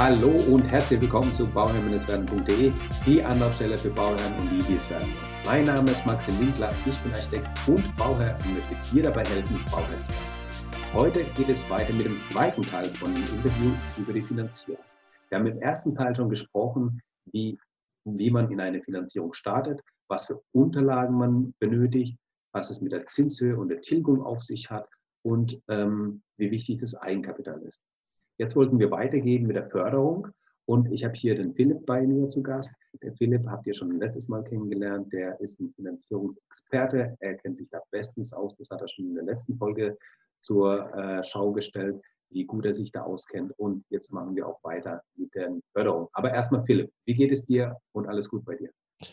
Hallo und herzlich willkommen zu bauherrn-werden.de, die Anlaufstelle für Bauherren und die, die es werden Mein Name ist Maxim Winkler, ich bin Architekt und Bauherr und möchte dir dabei helfen, Bauherr zu werden. Heute geht es weiter mit dem zweiten Teil von dem Interview über die Finanzierung. Wir haben im ersten Teil schon gesprochen, wie, wie man in eine Finanzierung startet, was für Unterlagen man benötigt, was es mit der Zinshöhe und der Tilgung auf sich hat und ähm, wie wichtig das Eigenkapital ist. Jetzt wollten wir weitergehen mit der Förderung und ich habe hier den Philipp bei mir zu Gast. Der Philipp habt ihr schon letztes Mal kennengelernt. Der ist ein Finanzierungsexperte. Er kennt sich da bestens aus. Das hat er schon in der letzten Folge zur äh, Schau gestellt, wie gut er sich da auskennt. Und jetzt machen wir auch weiter mit der Förderung. Aber erstmal Philipp, wie geht es dir und alles gut bei dir?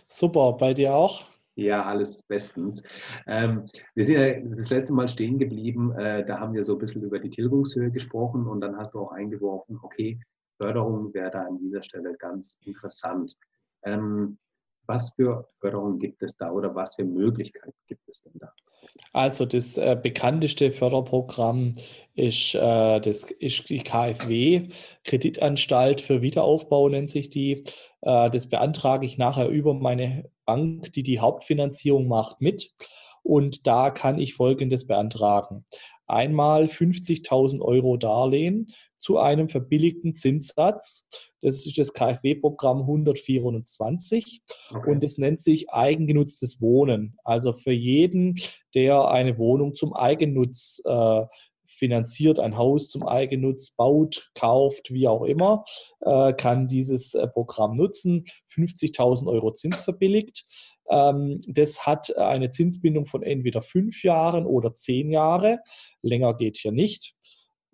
Super, bei dir auch? Ja, alles bestens. Ähm, wir sind ja das letzte Mal stehen geblieben, äh, da haben wir so ein bisschen über die Tilgungshöhe gesprochen und dann hast du auch eingeworfen, okay, Förderung wäre da an dieser Stelle ganz interessant. Ähm, was für Förderungen gibt es da oder was für Möglichkeiten gibt es denn da? Also das äh, bekannteste Förderprogramm ist, äh, das ist die KfW, Kreditanstalt für Wiederaufbau nennt sich die. Äh, das beantrage ich nachher über meine Bank, die die Hauptfinanzierung macht, mit. Und da kann ich Folgendes beantragen. Einmal 50.000 Euro Darlehen zu einem verbilligten Zinssatz. Das ist das KfW-Programm 124 okay. und es nennt sich eigengenutztes Wohnen. Also für jeden, der eine Wohnung zum Eigennutz äh, finanziert, ein Haus zum Eigennutz baut, kauft, wie auch immer, äh, kann dieses äh, Programm nutzen. 50.000 Euro Zins verbilligt. Ähm, das hat eine Zinsbindung von entweder fünf Jahren oder zehn Jahre. Länger geht hier nicht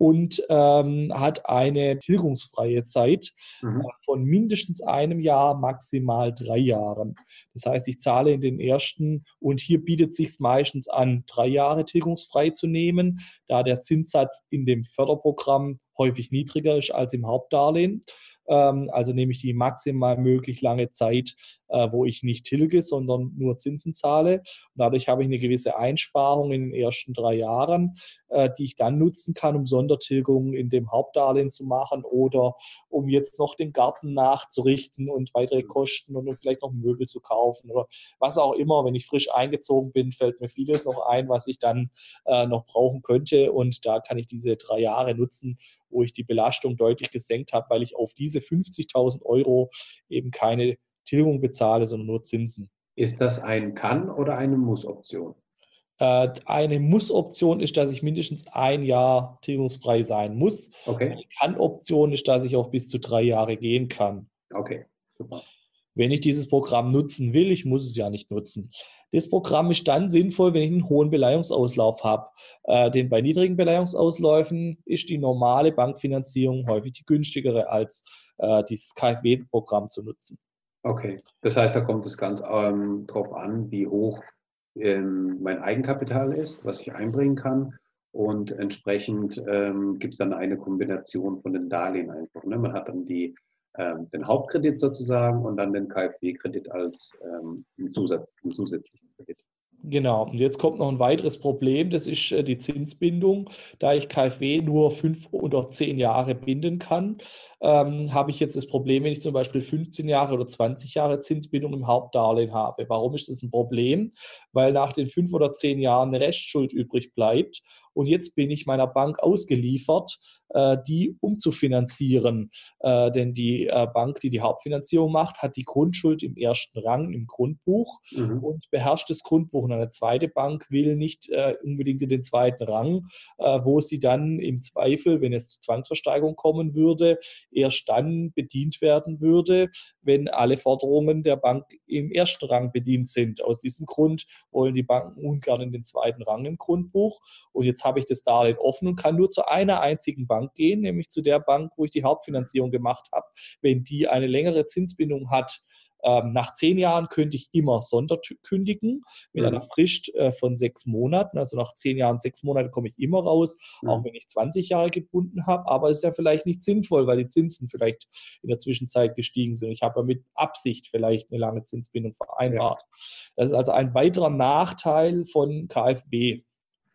und ähm, hat eine tilgungsfreie Zeit mhm. Äh, von mindestens einem Jahr, maximal drei Jahren. Das heißt, ich zahle in den ersten und hier bietet sich meistens an, drei Jahre tilgungsfrei zu nehmen, da der Zinssatz in dem Förderprogramm häufig niedriger ist als im Hauptdarlehen. Ähm, also nehme ich die maximal möglich lange Zeit, äh, wo ich nicht tilge, sondern nur Zinsen zahle. Und dadurch habe ich eine gewisse Einsparung in den ersten drei Jahren, äh, die ich dann nutzen kann, um Sondertilgungen in dem Hauptdarlehen zu machen oder um jetzt noch den Garten nachzurichten und weitere Kosten und um vielleicht noch Möbel zu kaufen oder was auch immer. Wenn ich frisch eingezogen bin, fällt mir vieles noch ein, was ich dann äh, noch brauchen könnte. Und da kann ich diese drei Jahre nutzen, wo ich die Belastung deutlich gesenkt habe, weil ich auf diese 50.000 Euro eben keine Tilgung bezahle, sondern nur Zinsen. Ist das ein Kann- oder eine Muss-Option? Äh, eine Muss-Option ist, dass ich mindestens ein Jahr tilgungsfrei sein muss. Okay. Eine Kann-Option ist, dass ich auch bis zu drei Jahre gehen kann. Okay, super. Wenn ich dieses Programm nutzen will, ich muss es ja nicht nutzen. Das Programm ist dann sinnvoll, wenn ich einen hohen Beleihungsauslauf habe. Äh, denn bei niedrigen Beleihungsausläufen ist die normale Bankfinanzierung häufig die günstigere als äh, dieses KfW-Programm zu nutzen. Okay, das heißt, da kommt es ganz ähm, drauf an, wie hoch ähm, mein Eigenkapital ist, was ich einbringen kann. Und entsprechend ähm, gibt es dann eine Kombination von den Darlehen einfach. Ne? Man hat dann die den Hauptkredit sozusagen und dann den KfW-Kredit als ähm, Zusatz, einen zusätzlichen Kredit. Genau, und jetzt kommt noch ein weiteres Problem, das ist äh, die Zinsbindung. Da ich KfW nur fünf oder zehn Jahre binden kann, ähm, habe ich jetzt das Problem, wenn ich zum Beispiel 15 Jahre oder 20 Jahre Zinsbindung im Hauptdarlehen habe. Warum ist das ein Problem? Weil nach den fünf oder zehn Jahren eine Restschuld übrig bleibt und jetzt bin ich meiner Bank ausgeliefert, äh, die umzufinanzieren. Äh, denn die äh, Bank, die die Hauptfinanzierung macht, hat die Grundschuld im ersten Rang im Grundbuch mhm. und beherrscht das Grundbuch. Und eine zweite Bank will nicht unbedingt in den zweiten Rang, wo sie dann im Zweifel, wenn es zu Zwangsversteigerung kommen würde, erst dann bedient werden würde, wenn alle Forderungen der Bank im ersten Rang bedient sind. Aus diesem Grund wollen die Banken ungern in den zweiten Rang im Grundbuch. Und jetzt habe ich das Darlehen offen und kann nur zu einer einzigen Bank gehen, nämlich zu der Bank, wo ich die Hauptfinanzierung gemacht habe. Wenn die eine längere Zinsbindung hat, ähm, nach zehn Jahren könnte ich immer sonderkündigen mit mhm. einer Frist äh, von sechs Monaten. Also nach zehn Jahren, sechs Monate komme ich immer raus, mhm. auch wenn ich 20 Jahre gebunden habe. Aber es ist ja vielleicht nicht sinnvoll, weil die Zinsen vielleicht in der Zwischenzeit gestiegen sind. Ich habe ja mit Absicht vielleicht eine lange Zinsbindung vereinbart. Ja. Das ist also ein weiterer Nachteil von KfW.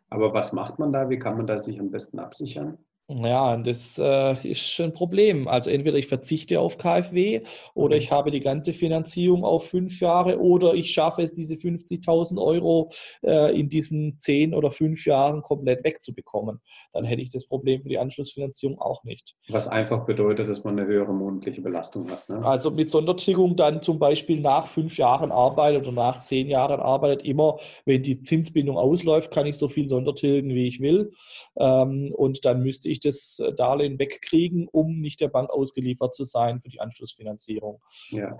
Aber was macht man da? Wie kann man da sich am besten absichern? Ja, das äh, ist ein Problem. Also entweder ich verzichte auf KfW oder Mhm. ich habe die ganze Finanzierung auf fünf Jahre oder ich schaffe es, diese 50.000 Euro äh, in diesen zehn oder fünf Jahren komplett wegzubekommen. Dann hätte ich das Problem für die Anschlussfinanzierung auch nicht. Was einfach bedeutet, dass man eine höhere monatliche Belastung hat. Ne? Also mit Sondertilgung dann zum Beispiel nach fünf Jahren Arbeit oder nach zehn Jahren Arbeit immer, wenn die Zinsbindung ausläuft, kann ich so viel Sondertilgen, wie ich will. Ähm, und dann müsste ich das Darlehen wegkriegen, um nicht der Bank ausgeliefert zu sein für die Anschlussfinanzierung. Ja.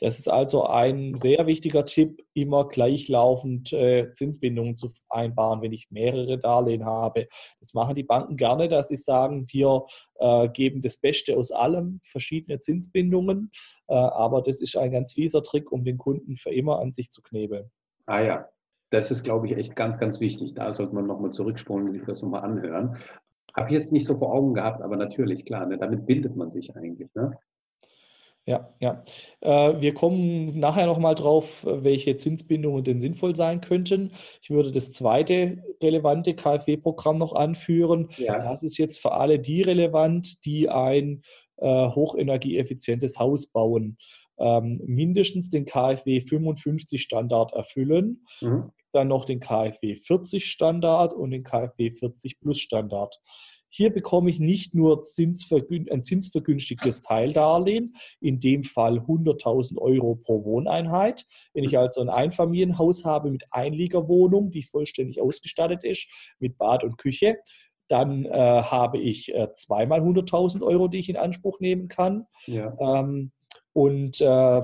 Das ist also ein sehr wichtiger Tipp, immer gleichlaufend äh, Zinsbindungen zu vereinbaren, wenn ich mehrere Darlehen habe. Das machen die Banken gerne, dass sie sagen, wir äh, geben das Beste aus allem, verschiedene Zinsbindungen. Äh, aber das ist ein ganz fieser Trick, um den Kunden für immer an sich zu knebeln. Ah ja, das ist, glaube ich, echt ganz, ganz wichtig. Da sollte man nochmal zurückspulen und sich das nochmal anhören. Habe ich jetzt nicht so vor Augen gehabt, aber natürlich, klar, ne, damit bindet man sich eigentlich. Ne? Ja, ja. Äh, wir kommen nachher nochmal drauf, welche Zinsbindungen denn sinnvoll sein könnten. Ich würde das zweite relevante KfW-Programm noch anführen. Ja. Das ist jetzt für alle die relevant, die ein äh, hochenergieeffizientes Haus bauen. Ähm, mindestens den KfW 55 Standard erfüllen. Mhm. Dann noch den KfW 40 Standard und den KfW 40 Plus Standard. Hier bekomme ich nicht nur zinsvergün ein zinsvergünstigtes Teildarlehen, in dem Fall 100.000 Euro pro Wohneinheit. Wenn ich also ein Einfamilienhaus habe mit Einliegerwohnung, die vollständig ausgestattet ist, mit Bad und Küche, dann äh, habe ich äh, zweimal 100.000 Euro, die ich in Anspruch nehmen kann. Ja. Ähm, und äh,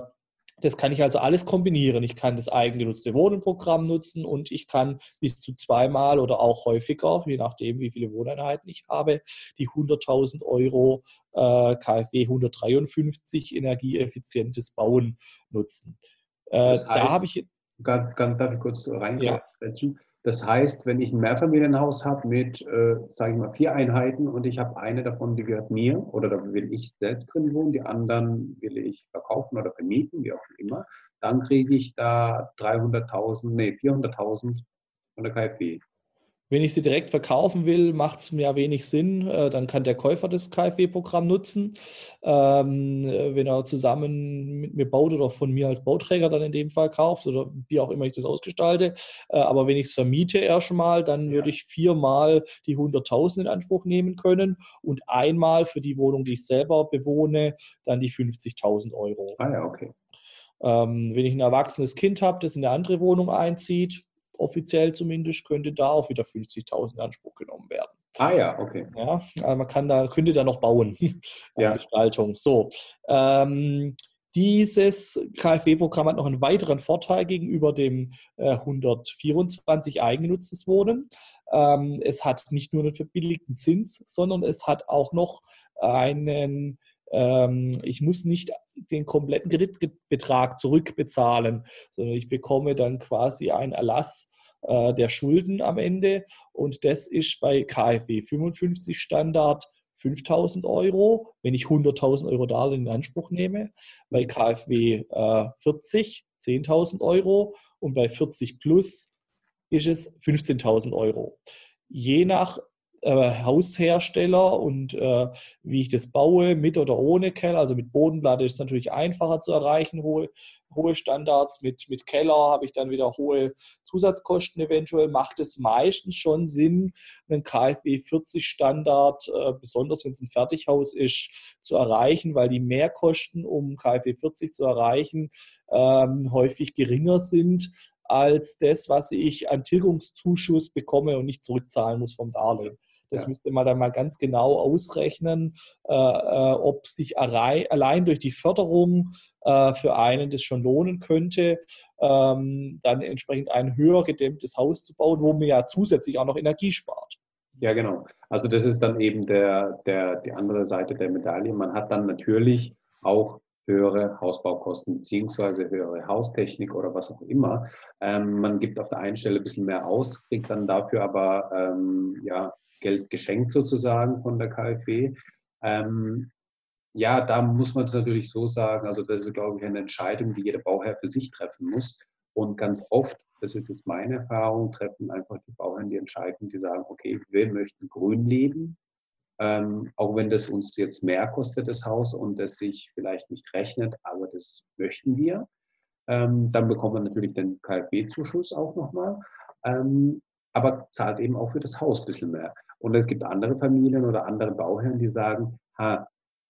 das kann ich also alles kombinieren. Ich kann das eigengenutzte Wohnenprogramm nutzen und ich kann bis zu zweimal oder auch häufiger, je nachdem, wie viele Wohneinheiten ich habe, die 100.000 Euro äh, KfW 153 energieeffizientes Bauen nutzen. Äh, Das da heißt- habe ich Ganz, ganz, darf ich kurz Ja. reingrätschen? Das heißt, wenn ich ein Mehrfamilienhaus habe mit, äh, sage ich mal, vier Einheiten und ich habe eine davon, die gehört mir oder da will ich selbst drin wohnen, die anderen will ich verkaufen oder vermieten, wie auch immer, dann kriege ich da 300.000, nee, 400.000 von der KfW. Wenn ich sie direkt verkaufen will, macht es mir wenig Sinn. Äh, Dann kann der Käufer das KfW-Programm nutzen. Ähm, äh, wenn er zusammen mit mir baut oder von mir als Bauträger dann in dem Fall kauft oder wie auch immer ich das ausgestalte. Äh, Aber wenn ich es vermiete erstmal, dann würde ich viermal die 100.000 in Anspruch nehmen können und einmal für die Wohnung, die ich selber bewohne, dann die 50.000 Euro. Ah ja, okay. Ähm, wenn ich ein erwachsenes Kind habe, das in eine andere Wohnung einzieht, offiziell zumindest, könnte da auch wieder 50.000 in Anspruch genommen werden. Ah ja, okay. Ja, also man kann da, könnte da noch bauen Ja. Gestaltung. So. Ähm, dieses KfW-Programm hat noch einen weiteren Vorteil gegenüber dem äh, 124 eigengenutztes Wohnen. Ähm, es hat nicht nur einen verbilligten Zins, sondern es hat auch noch einen, ich muss nicht den kompletten Kreditbetrag zurückbezahlen, sondern ich bekomme dann quasi einen Erlass äh, der Schulden am Ende und das ist bei KfW 55 Standard 5000 Euro, wenn ich 100.000 Euro Darlehen in Anspruch nehme. Bei KfW äh, 40 10.000 Euro und bei 40 plus ist es 15.000 Euro. Je nach äh, Haushersteller und äh, wie ich das baue, mit oder ohne Keller, also mit Bodenplatte ist es natürlich einfacher zu erreichen, hohe, hohe Standards. Mit, mit Keller habe ich dann wieder hohe Zusatzkosten eventuell. Macht es meistens schon Sinn, einen KfW 40 Standard, äh, besonders wenn es ein Fertighaus ist, zu erreichen, weil die Mehrkosten, um KfW 40 zu erreichen, ähm, häufig geringer sind als das, was ich an Tilgungszuschuss bekomme und nicht zurückzahlen muss vom Darlehen. Das Ja. müsste man dann mal ganz genau ausrechnen, äh, äh, ob sich allein durch die Förderung äh, für einen das schon lohnen könnte, ähm, dann entsprechend ein höher gedämmtes Haus zu bauen, wo man ja zusätzlich auch noch Energie spart. Ja, genau. Also das ist dann eben der, der, die andere Seite der Medaille. Man hat dann natürlich auch höhere Hausbaukosten beziehungsweise höhere Haustechnik oder was auch immer. Ähm, man gibt auf der einen Stelle ein bisschen mehr aus, kriegt dann dafür aber ähm, ja, Geld geschenkt sozusagen von der KfW. Ähm, ja, da muss man es natürlich so sagen, also das ist, glaube ich, eine Entscheidung, die jeder Bauherr für sich treffen muss. Und ganz oft, das ist jetzt meine Erfahrung, treffen einfach die Bauherren die Entscheidung, die sagen, okay, wir möchten grün leben ähm, auch wenn das uns jetzt mehr kostet, das Haus, und das sich vielleicht nicht rechnet, aber das möchten wir. Ähm, dann bekommt man natürlich den KfW-Zuschuss auch nochmal, ähm, aber zahlt eben auch für das Haus ein bisschen mehr. Und es gibt andere Familien oder andere Bauherren, die sagen,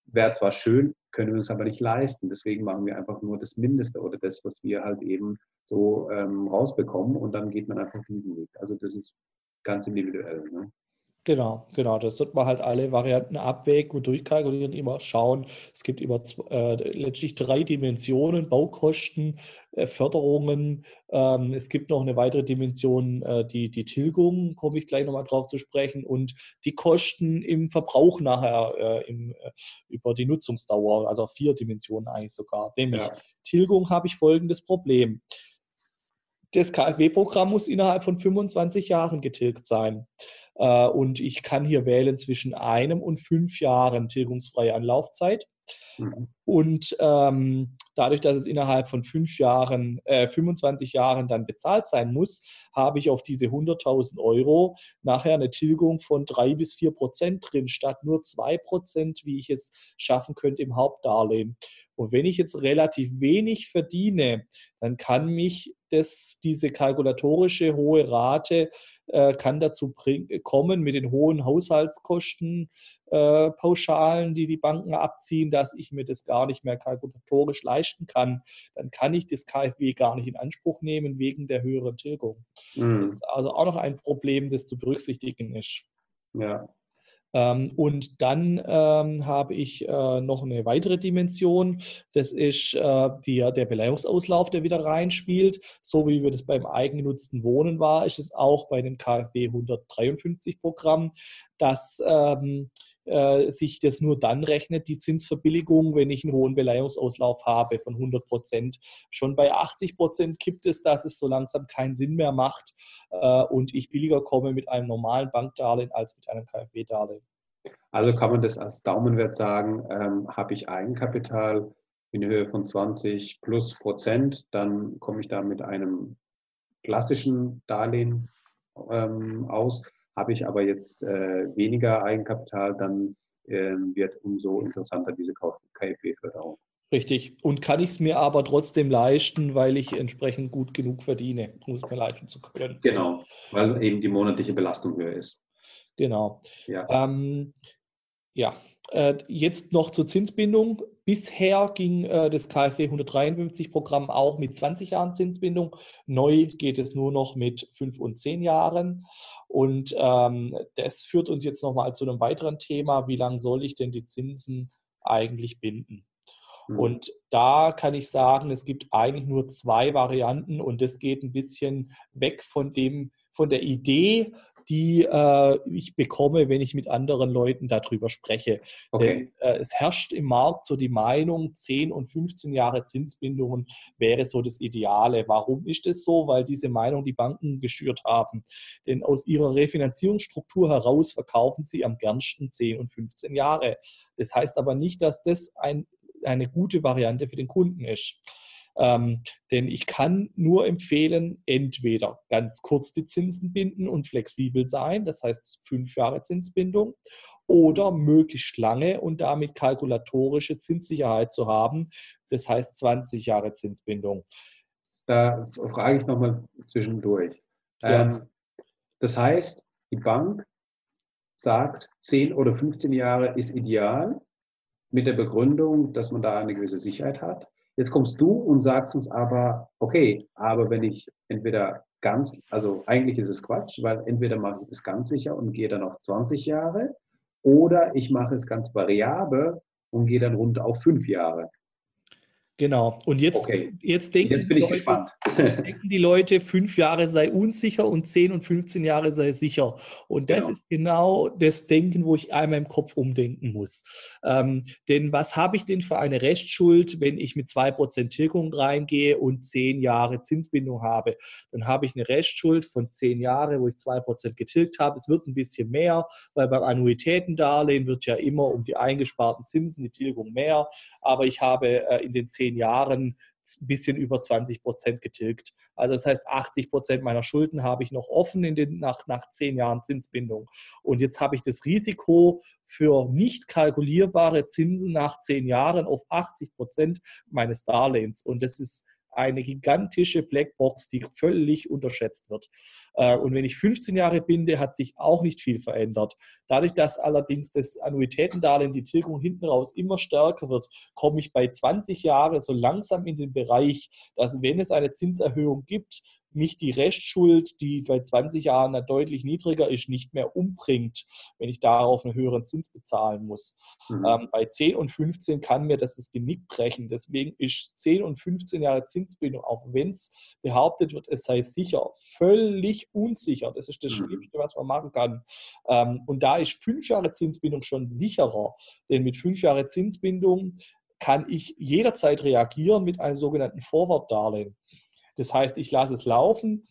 wäre zwar schön, können wir uns aber nicht leisten. Deswegen machen wir einfach nur das Mindeste oder das, was wir halt eben so ähm, rausbekommen und dann geht man einfach diesen Weg. Also das ist ganz individuell. Ne? Genau, genau. Das wird man halt alle Varianten abwägen und durchkalkulieren, immer schauen. Es gibt immer äh, letztlich drei Dimensionen, Baukosten, äh, Förderungen. Ähm, es gibt noch eine weitere Dimension, äh, die, die Tilgung, komme ich gleich nochmal drauf zu sprechen, und die Kosten im Verbrauch nachher äh, im, äh, über die Nutzungsdauer, also vier Dimensionen eigentlich sogar. Nämlich ja. Tilgung habe ich folgendes Problem. Das KfW-Programm muss innerhalb von 25 Jahren getilgt sein. Äh, und ich kann hier wählen zwischen einem und fünf Jahren tilgungsfreie Anlaufzeit. Mhm. Und ähm, dadurch, dass es innerhalb von fünf Jahren, äh, 25 Jahren dann bezahlt sein muss, habe ich auf diese 100.000 Euro nachher eine Tilgung von drei bis vier Prozent drin, statt nur zwei Prozent, wie ich es schaffen könnte im Hauptdarlehen. Und wenn ich jetzt relativ wenig verdiene, dann kann mich das, diese kalkulatorische hohe Rate kann dazu bring, kommen mit den hohen Haushaltskosten, äh, Pauschalen, die die Banken abziehen, dass ich mir das gar nicht mehr kalkulatorisch leisten kann. Dann kann ich das KfW gar nicht in Anspruch nehmen wegen der höheren Tilgung. Mhm. Das ist also auch noch ein Problem, das zu berücksichtigen ist. Ja, und dann ähm, habe ich äh, noch eine weitere Dimension. Das ist äh, die, der Beleihungsauslauf, der wieder reinspielt. So wie wir das beim eigengenutzten Wohnen war, ist es auch bei dem KfW 153 Programm, dass ähm, äh, sich das nur dann rechnet, die Zinsverbilligung, wenn ich einen hohen Beleihungsauslauf habe von 100 Prozent. Schon bei 80 Prozent kippt es, dass es so langsam keinen Sinn mehr macht äh, und ich billiger komme mit einem normalen Bankdarlehen als mit einem KfW-Darlehen. Also kann man das als Daumenwert sagen, ähm, habe ich Eigenkapital in Höhe von 20 plus Prozent, dann komme ich da mit einem klassischen Darlehen ähm, aus. Habe ich aber jetzt äh, weniger Eigenkapital, dann äh, wird umso interessanter diese KfW-Förderung. Richtig. Und kann ich es mir aber trotzdem leisten, weil ich entsprechend gut genug verdiene, um es mir leisten zu können. Genau, weil eben die monatliche Belastung höher ist. Genau. Ja. Ähm, ja, jetzt noch zur Zinsbindung. Bisher ging äh, das KfW 153 Programm auch mit 20 Jahren Zinsbindung. Neu geht es nur noch mit 5 und 10 Jahren. Und ähm, das führt uns jetzt nochmal zu einem weiteren Thema. Wie lange soll ich denn die Zinsen eigentlich binden? Mhm. Und da kann ich sagen, es gibt eigentlich nur zwei Varianten und das geht ein bisschen weg von dem, von der Idee, die äh, ich bekomme, wenn ich mit anderen Leuten darüber spreche. Okay. Denn äh, es herrscht im Markt so die Meinung, 10 und 15 Jahre Zinsbindungen wäre so das Ideale. Warum ist das so? Weil diese Meinung die Banken geschürt haben. Denn aus ihrer Refinanzierungsstruktur heraus verkaufen sie am gernsten 10 und 15 Jahre. Das heißt aber nicht, dass das ein, eine gute Variante für den Kunden ist. Ähm, denn ich kann nur empfehlen, entweder ganz kurz die Zinsen binden und flexibel sein, das heißt fünf Jahre Zinsbindung, oder möglichst lange und damit kalkulatorische Zinssicherheit zu haben, das heißt 20 Jahre Zinsbindung. Da frage ich nochmal zwischendurch. Ja. Ähm, das heißt, die Bank sagt, 10 oder 15 Jahre ist ideal mit der Begründung, dass man da eine gewisse Sicherheit hat. Jetzt kommst du und sagst uns aber, okay, aber wenn ich entweder ganz, also eigentlich ist es Quatsch, weil entweder mache ich das ganz sicher und gehe dann auf 20 Jahre oder ich mache es ganz variabel und gehe dann rund auf fünf Jahre. Genau. Und jetzt, okay. jetzt, denken, jetzt bin ich Leute, denken die Leute, fünf Jahre sei unsicher und zehn und 15 Jahre sei sicher. Und das genau. ist genau das Denken, wo ich einmal im Kopf umdenken muss. Ähm, denn was habe ich denn für eine Restschuld, wenn ich mit zwei Prozent Tilgung reingehe und zehn Jahre Zinsbindung habe? Dann habe ich eine Restschuld von zehn Jahren, wo ich zwei Prozent getilgt habe. Es wird ein bisschen mehr, weil beim Annuitätendarlehen wird ja immer um die eingesparten Zinsen die Tilgung mehr. Aber ich habe äh, in den zehn zehn Jahren ein bisschen über 20 Prozent getilgt. Also das heißt, 80 Prozent meiner Schulden habe ich noch offen in den, nach, nach zehn Jahren Zinsbindung. Und jetzt habe ich das Risiko für nicht kalkulierbare Zinsen nach zehn Jahren auf 80 Prozent meines Darlehens. Und das ist eine gigantische Blackbox, die völlig unterschätzt wird. Äh, und wenn ich 15 Jahre binde, hat sich auch nicht viel verändert. Dadurch, dass allerdings das Annuitätendarlehen, die Tilgung hinten raus immer stärker wird, komme ich bei 20 Jahren so langsam in den Bereich, dass wenn es eine Zinserhöhung gibt, mich die Restschuld, die bei 20 Jahren deutlich niedriger ist, nicht mehr umbringt, wenn ich darauf einen höheren Zins bezahlen muss. Mhm. Ähm, bei 10 und 15 kann mir das das Genick brechen. Deswegen ist 10 und 15 Jahre Zinsbindung, auch wenn es behauptet wird, es sei sicher, völlig unsicher. Das ist das mhm. Schlimmste, was man machen kann. Ähm, und da ist 5 Jahre Zinsbindung schon sicherer, denn mit 5 Jahre Zinsbindung kann ich jederzeit reagieren mit einem sogenannten Forward-Darlehen. Das heißt, ich lasse es laufen.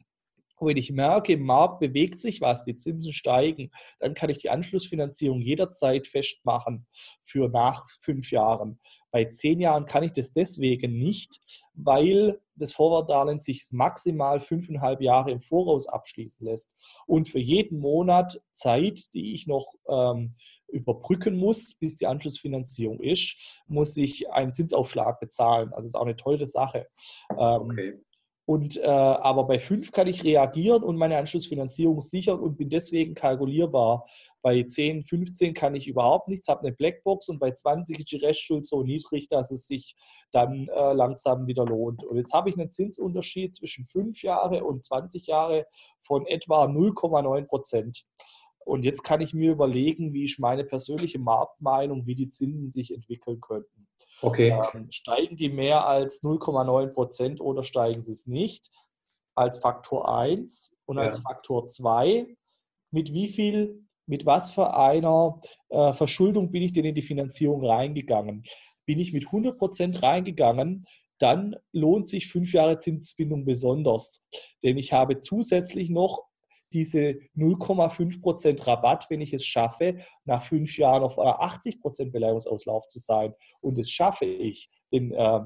Wenn ich merke, im Markt bewegt sich was, die Zinsen steigen, dann kann ich die Anschlussfinanzierung jederzeit festmachen für nach fünf Jahren. Bei zehn Jahren kann ich das deswegen nicht, weil das Vorwartdarlehen sich maximal fünfeinhalb Jahre im Voraus abschließen lässt. Und für jeden Monat Zeit, die ich noch ähm, überbrücken muss, bis die Anschlussfinanzierung ist, muss ich einen Zinsaufschlag bezahlen. Also ist auch eine teure Sache. Ähm, okay. Und, äh, aber bei 5 kann ich reagieren und meine Anschlussfinanzierung sichern und bin deswegen kalkulierbar. Bei 10, 15 kann ich überhaupt nichts, habe eine Blackbox und bei 20 ist die Restschuld so niedrig, dass es sich dann äh, langsam wieder lohnt. Und jetzt habe ich einen Zinsunterschied zwischen 5 Jahre und 20 Jahre von etwa 0,9 Prozent. Und jetzt kann ich mir überlegen, wie ich meine persönliche Marktmeinung, wie die Zinsen sich entwickeln könnten. Okay. Ähm, steigen die mehr als 0,9 Prozent oder steigen sie es nicht? Als Faktor 1 und ja. als Faktor 2. Mit wie viel, mit was für einer äh, Verschuldung bin ich denn in die Finanzierung reingegangen? Bin ich mit 100 Prozent reingegangen, dann lohnt sich fünf Jahre Zinsbindung besonders. Denn ich habe zusätzlich noch diese 0,5% Rabatt, wenn ich es schaffe, nach fünf Jahren auf 80% Beleihungsauslauf zu sein. Und das schaffe ich. Denn äh,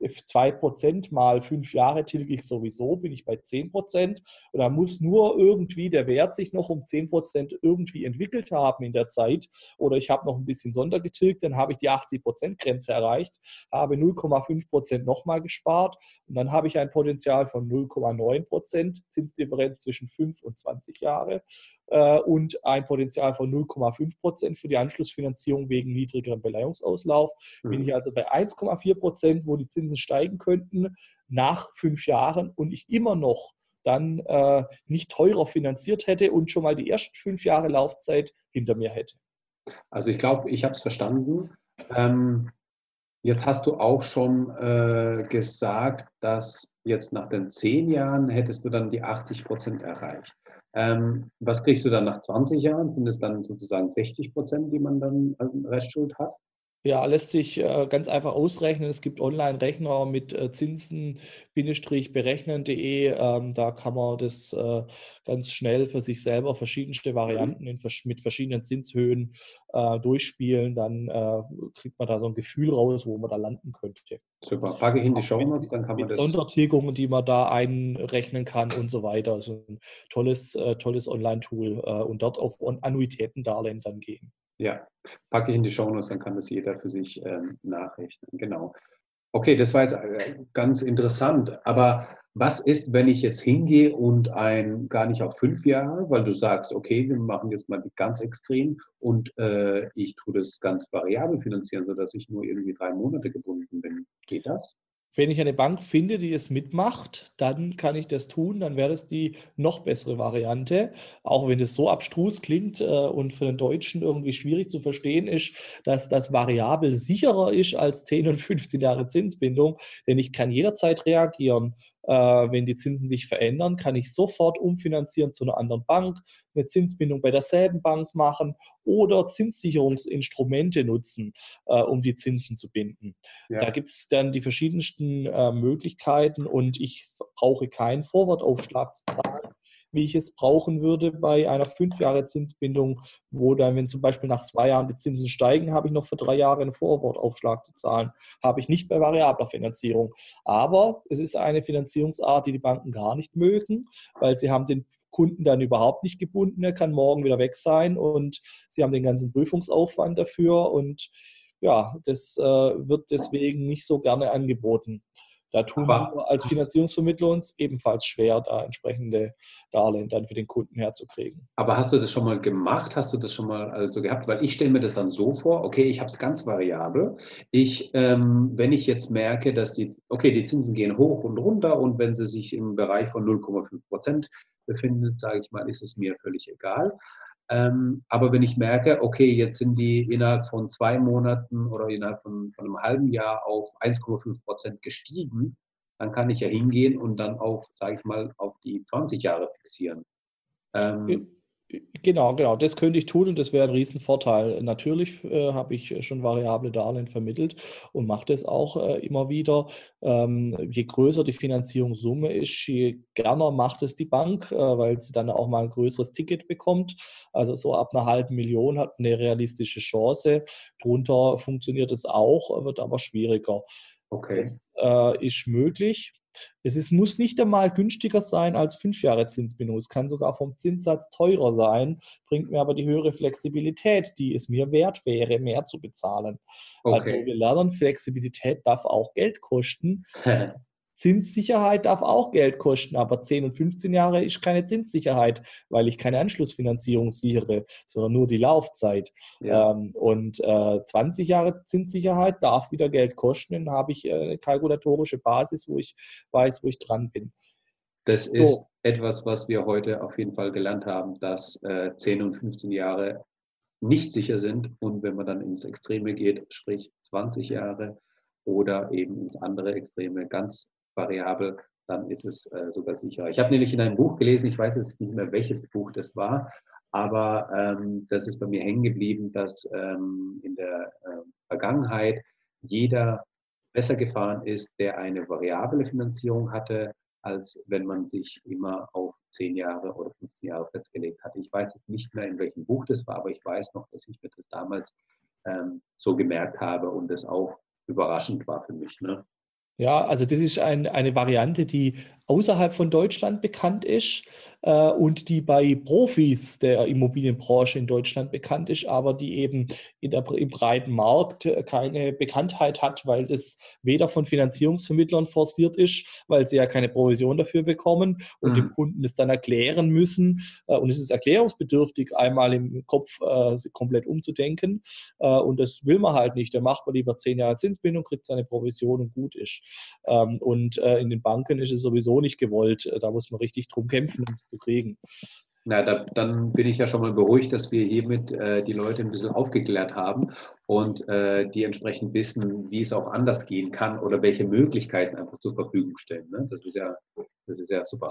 2% mal fünf Jahre tilge ich sowieso, bin ich bei 10%. Und da muss nur irgendwie der Wert sich noch um 10% irgendwie entwickelt haben in der Zeit. Oder ich habe noch ein bisschen Sondergetilgt, dann habe ich die 80%-Grenze erreicht, habe 0,5% nochmal gespart und dann habe ich ein Potenzial von 0,9% Zinsdifferenz zwischen 5 und 20 Jahre und ein Potenzial von 0,5 Prozent für die Anschlussfinanzierung wegen niedrigerem Beleihungsauslauf. Mhm. Bin ich also bei 1,4 Prozent, wo die Zinsen steigen könnten nach fünf Jahren und ich immer noch dann äh, nicht teurer finanziert hätte und schon mal die ersten fünf Jahre Laufzeit hinter mir hätte. Also ich glaube, ich habe es verstanden. Ähm, jetzt hast du auch schon äh, gesagt, dass jetzt nach den zehn Jahren hättest du dann die 80 Prozent erreicht. Ähm, was kriegst du dann nach 20 Jahren? Sind es dann sozusagen 60 Prozent, die man dann Restschuld hat? Ja, lässt sich äh, ganz einfach ausrechnen. Es gibt Online-Rechner mit äh, zinsen-berechnen.de. Ähm, da kann man das äh, ganz schnell für sich selber verschiedenste Varianten in, mit verschiedenen Zinshöhen äh, durchspielen. Dann äh, kriegt man da so ein Gefühl raus, wo man da landen könnte. Super. Packe ich in die Show Notes, dann kann man mit das. Sondertilgungen, die man da einrechnen kann und so weiter. Also ein tolles, äh, tolles Online-Tool und dort auf Annuitätendarlehen dann gehen. Ja, packe ich in die Show Notes, dann kann das jeder für sich ähm, nachrechnen. Genau. Okay, das war jetzt äh, ganz interessant. Aber was ist, wenn ich jetzt hingehe und ein gar nicht auf fünf Jahre, weil du sagst, okay, wir machen jetzt mal ganz extrem und äh, ich tue das ganz variabel finanzieren, sodass ich nur irgendwie drei Monate gebunden bin. Geht das? Wenn ich eine Bank finde, die es mitmacht, dann kann ich das tun, dann wäre das die noch bessere Variante. Auch wenn es so abstrus klingt äh, und für den Deutschen irgendwie schwierig zu verstehen ist, dass das variabel sicherer ist als 10 und 15 Jahre Zinsbindung, denn ich kann jederzeit reagieren. Äh, wenn die Zinsen sich verändern, kann ich sofort umfinanzieren zu einer anderen Bank, eine Zinsbindung bei derselben Bank machen oder Zinssicherungsinstrumente nutzen, äh, um die Zinsen zu binden. Ja. Da gibt es dann die verschiedensten äh, Möglichkeiten und ich brauche keinen Vorwortaufschlag zu zahlen wie ich es brauchen würde bei einer fünf Jahre Zinsbindung, wo dann, wenn zum Beispiel nach zwei Jahren die Zinsen steigen, habe ich noch für drei Jahre einen Vorwortaufschlag zu zahlen. Habe ich nicht bei variabler Finanzierung. Aber es ist eine Finanzierungsart, die die Banken gar nicht mögen, weil sie haben den Kunden dann überhaupt nicht gebunden. Er kann morgen wieder weg sein und sie haben den ganzen Prüfungsaufwand dafür und ja, das äh, wird deswegen nicht so gerne angeboten. Da tun Aber, wir als Finanzierungsvermittler uns ebenfalls schwer, da entsprechende Darlehen dann für den Kunden herzukriegen. Aber hast du das schon mal gemacht? Hast du das schon mal also gehabt? Weil ich stelle mir das dann so vor, okay, ich habe es ganz variabel. Ich, ähm, wenn ich jetzt merke, dass die, okay, die Zinsen gehen hoch und runter und wenn sie sich im Bereich von 0,5 Prozent befinden, sage ich mal, ist es mir völlig egal. Ähm, aber wenn ich merke, okay, jetzt sind die innerhalb von zwei Monaten oder innerhalb von, von einem halben Jahr auf 1,5 Prozent gestiegen, dann kann ich ja hingehen und dann auf, sage ich mal, auf die 20 Jahre fixieren. Ähm, Genau, genau. Das könnte ich tun und das wäre ein Riesenvorteil. Natürlich äh, habe ich schon variable Darlehen vermittelt und mache das auch äh, immer wieder. Ähm, je größer die Finanzierungssumme ist, je gerne macht es die Bank, äh, weil sie dann auch mal ein größeres Ticket bekommt. Also so ab einer halben Million hat eine realistische Chance. Drunter funktioniert es auch, wird aber schwieriger. Okay. Das äh, ist möglich. Es ist, muss nicht einmal günstiger sein als fünf Jahre Zinsbindung. Es kann sogar vom Zinssatz teurer sein, bringt mir aber die höhere Flexibilität, die es mir wert wäre, mehr zu bezahlen. Also okay. Also wir lernen, Flexibilität darf auch Geld kosten. Zinssicherheit darf auch Geld kosten, aber 10 und 15 Jahre ist keine Zinssicherheit, weil ich keine Anschlussfinanzierung sichere, sondern nur die Laufzeit. Ja. Ähm, und äh, 20 Jahre Zinssicherheit darf wieder Geld kosten, dann habe ich äh, eine kalkulatorische Basis, wo ich weiß, wo ich dran bin. Das so. ist etwas, was wir heute auf jeden Fall gelernt haben, dass äh, 10 und 15 Jahre nicht sicher sind. Und wenn man dann ins Extreme geht, sprich 20 Jahre oder eben ins andere Extreme, ganz variabel, dann ist es äh, sogar sicherer. Ich habe nämlich in einem Buch gelesen, ich weiß jetzt nicht mehr, welches Buch das war, aber ähm, das ist bei mir hängen geblieben, dass ähm, in der äh, Vergangenheit jeder besser gefahren ist, der eine variable Finanzierung hatte, als wenn man sich immer auf 10 Jahre oder 15 Jahre festgelegt hatte. Ich weiß jetzt nicht mehr, in welchem Buch das war, aber ich weiß noch, dass ich mir das damals ähm, so gemerkt habe und das auch überraschend war für mich. Ne? Ja, also das ist ein, eine Variante, die außerhalb von Deutschland bekannt ist äh, und die bei Profis der Immobilienbranche in Deutschland bekannt ist, aber die eben in der, im breiten Markt äh, keine Bekanntheit hat, weil das weder von Finanzierungsvermittlern forciert ist, weil sie ja keine Provision dafür bekommen und mhm. dem Kunden es dann erklären müssen. Äh, und es ist erklärungsbedürftig, einmal im Kopf äh, komplett umzudenken. Äh, und das will man halt nicht. Da macht man lieber zehn Jahre Zinsbindung, kriegt seine Provision und gut ist. Ähm, und äh, in den Banken ist es sowieso nicht gewollt. Äh, da muss man richtig drum kämpfen, um es zu kriegen. Na, da, dann bin ich ja schon mal beruhigt, dass wir hiermit äh, die Leute ein bisschen aufgeklärt haben und äh, die entsprechend wissen, wie es auch anders gehen kann oder welche Möglichkeiten einfach zur Verfügung stellen. Ne? Das ist ja, das ist ja super.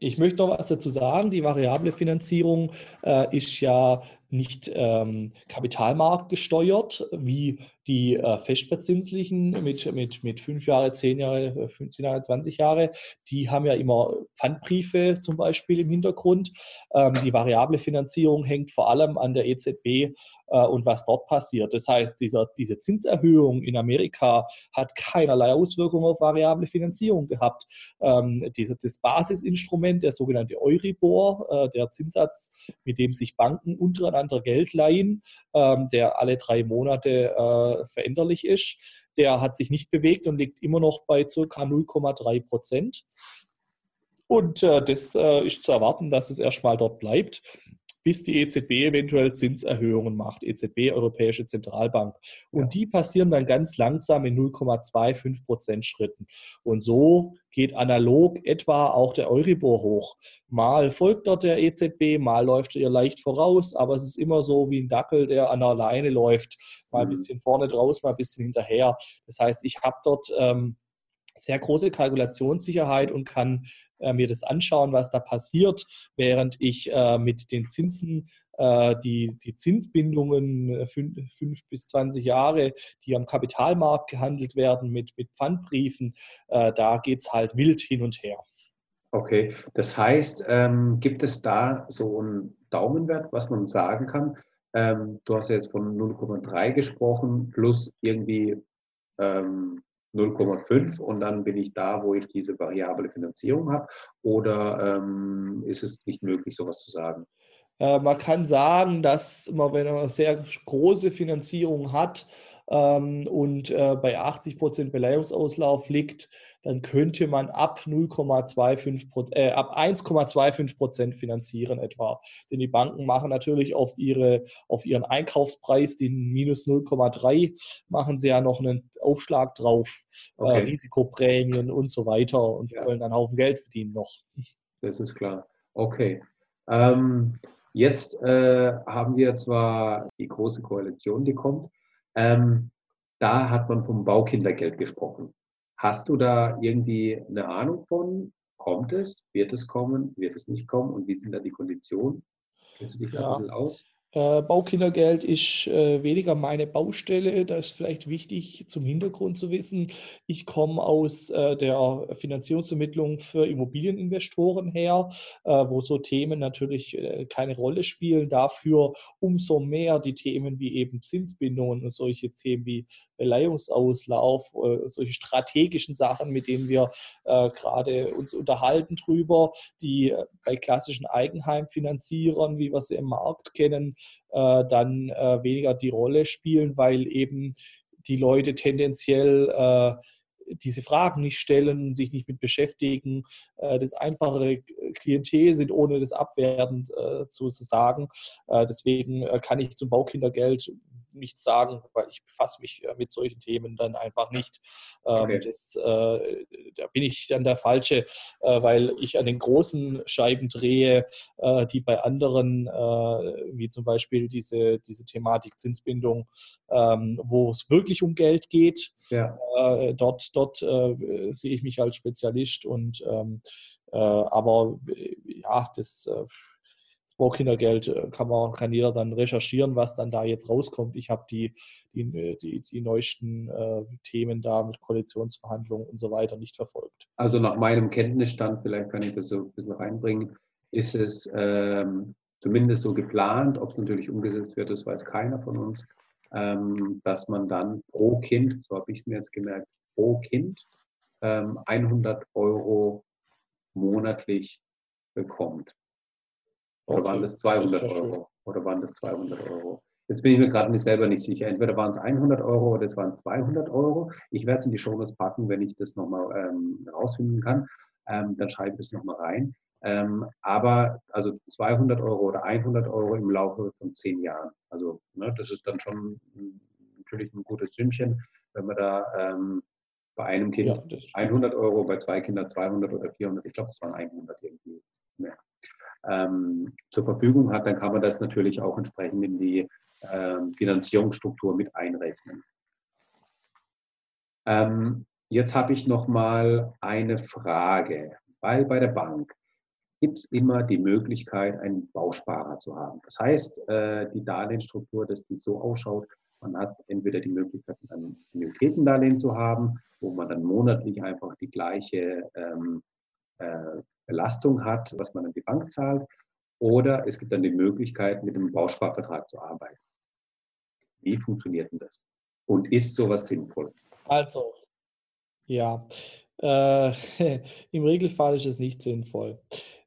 Ich möchte noch was dazu sagen. Die variable Finanzierung äh, ist ja nicht ähm, kapitalmarktgesteuert, wie die äh, festverzinslichen mit, mit, mit fünf Jahre, zehn Jahre, 15 Jahre, 20 Jahre, die haben ja immer Pfandbriefe zum Beispiel im Hintergrund. Ähm, die variable Finanzierung hängt vor allem an der EZB äh, und was dort passiert. Das heißt, dieser, diese Zinserhöhung in Amerika hat keinerlei Auswirkungen auf variable Finanzierung gehabt. Ähm, diese, das Basisinstrument, der sogenannte Euribor, äh, der Zinssatz, mit dem sich Banken untereinander Geld leihen, ähm, der alle drei Monate veränderlich ist. Der hat sich nicht bewegt und liegt immer noch bei ca. 0,3 Prozent. Und äh, das äh, ist zu erwarten, dass es erstmal dort bleibt bis die EZB eventuell Zinserhöhungen macht, EZB, Europäische Zentralbank. Und ja. die passieren dann ganz langsam in 0,25 Prozent Schritten. Und so geht analog etwa auch der Euribor hoch. Mal folgt dort der EZB, mal läuft er ihr leicht voraus, aber es ist immer so wie ein Dackel, der an der Leine läuft, mal ein mhm. bisschen vorne draus, mal ein bisschen hinterher. Das heißt, ich habe dort ähm, sehr große Kalkulationssicherheit und kann äh, mir das anschauen, was da passiert, während ich äh, mit den Zinsen äh, die, die Zinsbindungen äh, fünf, fünf, bis 20 Jahre, die am Kapitalmarkt gehandelt werden mit, mit Pfandbriefen, äh, da geht es halt wild hin und her. Okay, das heißt, ähm, gibt es da so einen Daumenwert, was man sagen kann? Ähm, du hast ja jetzt von 0,3 gesprochen, plus irgendwie ähm, 0,5 und dann bin ich da, wo ich diese variable Finanzierung habe? Oder ähm, ist es nicht möglich, sowas zu sagen? Äh, man kann sagen, dass man, wenn man eine sehr große Finanzierung hat ähm, und äh, bei 80 Prozent Beleihungsauslauf liegt, dann könnte man ab 0,25 äh, ab 1,25 Prozent finanzieren etwa. Denn die Banken machen natürlich auf ihre auf ihren Einkaufspreis den minus 0,3 machen sie ja noch einen Aufschlag drauf, äh, okay. äh, Risikoprämien und so weiter und ja. wollen dann einen Haufen Geld verdienen noch. Das ist klar. Okay. Ähm, Jetzt äh, haben wir zwar die große Koalition, die kommt. Ähm, da hat man vom Baukindergeld gesprochen. Hast du da irgendwie eine Ahnung von? Kommt es? Wird es kommen? Wird es nicht kommen? Und wie sind da die Konditionen? Kennst du dich da ja. ein bisschen aus? Äh, Baukindergeld ist äh, weniger meine Baustelle. Da ist vielleicht wichtig zum Hintergrund zu wissen. Ich komme aus äh, der Finanzierungsvermittlung für Immobilieninvestoren her, äh, wo so Themen natürlich äh, keine Rolle spielen. Dafür umso mehr die Themen wie eben Zinsbindungen und solche Themen wie Beleihungsauslauf, äh, solche strategischen Sachen, mit denen wir gerade uns unterhalten drüber, die bei klassischen Eigenheimfinanzierern, wie wir sie im Markt kennen, äh, dann äh, weniger die Rolle spielen, weil eben die Leute tendenziell äh, diese Fragen nicht stellen, sich nicht mit beschäftigen, äh, das einfache Klientel sind, ohne das abwertend äh, zu, sagen. Äh, deswegen kann ich zum Baukindergeld nichts sagen, weil ich befasse mich mit solchen Themen dann einfach nicht. Ähm, okay. Das, äh, da bin ich dann der Falsche, äh, weil ich an den großen Scheiben drehe, äh, die bei anderen, wie zum Beispiel diese, diese Thematik Zinsbindung, ähm, wo es wirklich um Geld geht. Ja. dort dort sehe ich mich als Spezialist und ähm, aber ja, das Baukindergeld äh, kann man, kann jeder dann recherchieren, was dann da jetzt rauskommt. Ich habe die, die, die, die neuesten äh, Themen da mit Koalitionsverhandlungen und so weiter nicht verfolgt. Also nach meinem Kenntnisstand, vielleicht kann ich das so ein bisschen reinbringen, ist es ähm, zumindest so geplant, ob es natürlich umgesetzt wird, das weiß keiner von uns, ähm, dass man dann pro Kind, so habe ich es mir jetzt gemerkt, pro Kind ähm, 100 Euro monatlich bekommt. Oder okay. waren das 200 das Euro? Oder waren das 200 Euro? Jetzt bin ich mir gerade nicht selber nicht sicher. Entweder waren es 100 Euro oder es waren 200 Euro. Ich werde es in die Shownotes packen, wenn ich das nochmal ähm, rausfinden kann. Ähm, dann schreibe ich es nochmal rein. Ähm, aber also 200 Euro oder 100 Euro im Laufe von zehn Jahren. Also ne, das ist dann schon natürlich ein gutes Sümmchen, wenn man da ähm, bei einem Kind ja, 100 Euro, bei zwei Kindern 200 oder 400, ich glaube, es waren 100 irgendwie mehr ähm, zur Verfügung hat, dann kann man das natürlich auch entsprechend in die ähm, Finanzierungsstruktur mit einrechnen. Ähm, jetzt habe ich noch mal eine Frage, weil bei der Bank gibt es immer die Möglichkeit, einen Bausparer zu haben. Das heißt, äh, die Darlehensstruktur, dass die so ausschaut, man hat entweder die Möglichkeit, ein Annuitätendarlehen zu haben, wo man dann monatlich einfach die gleiche ähm, äh, Belastung hat, was man an die Bank zahlt. Oder es gibt dann die Möglichkeit, mit einem Bausparvertrag zu arbeiten. Wie funktioniert denn das? Und ist sowas sinnvoll? Also, ja, äh, im Regelfall ist es nicht sinnvoll.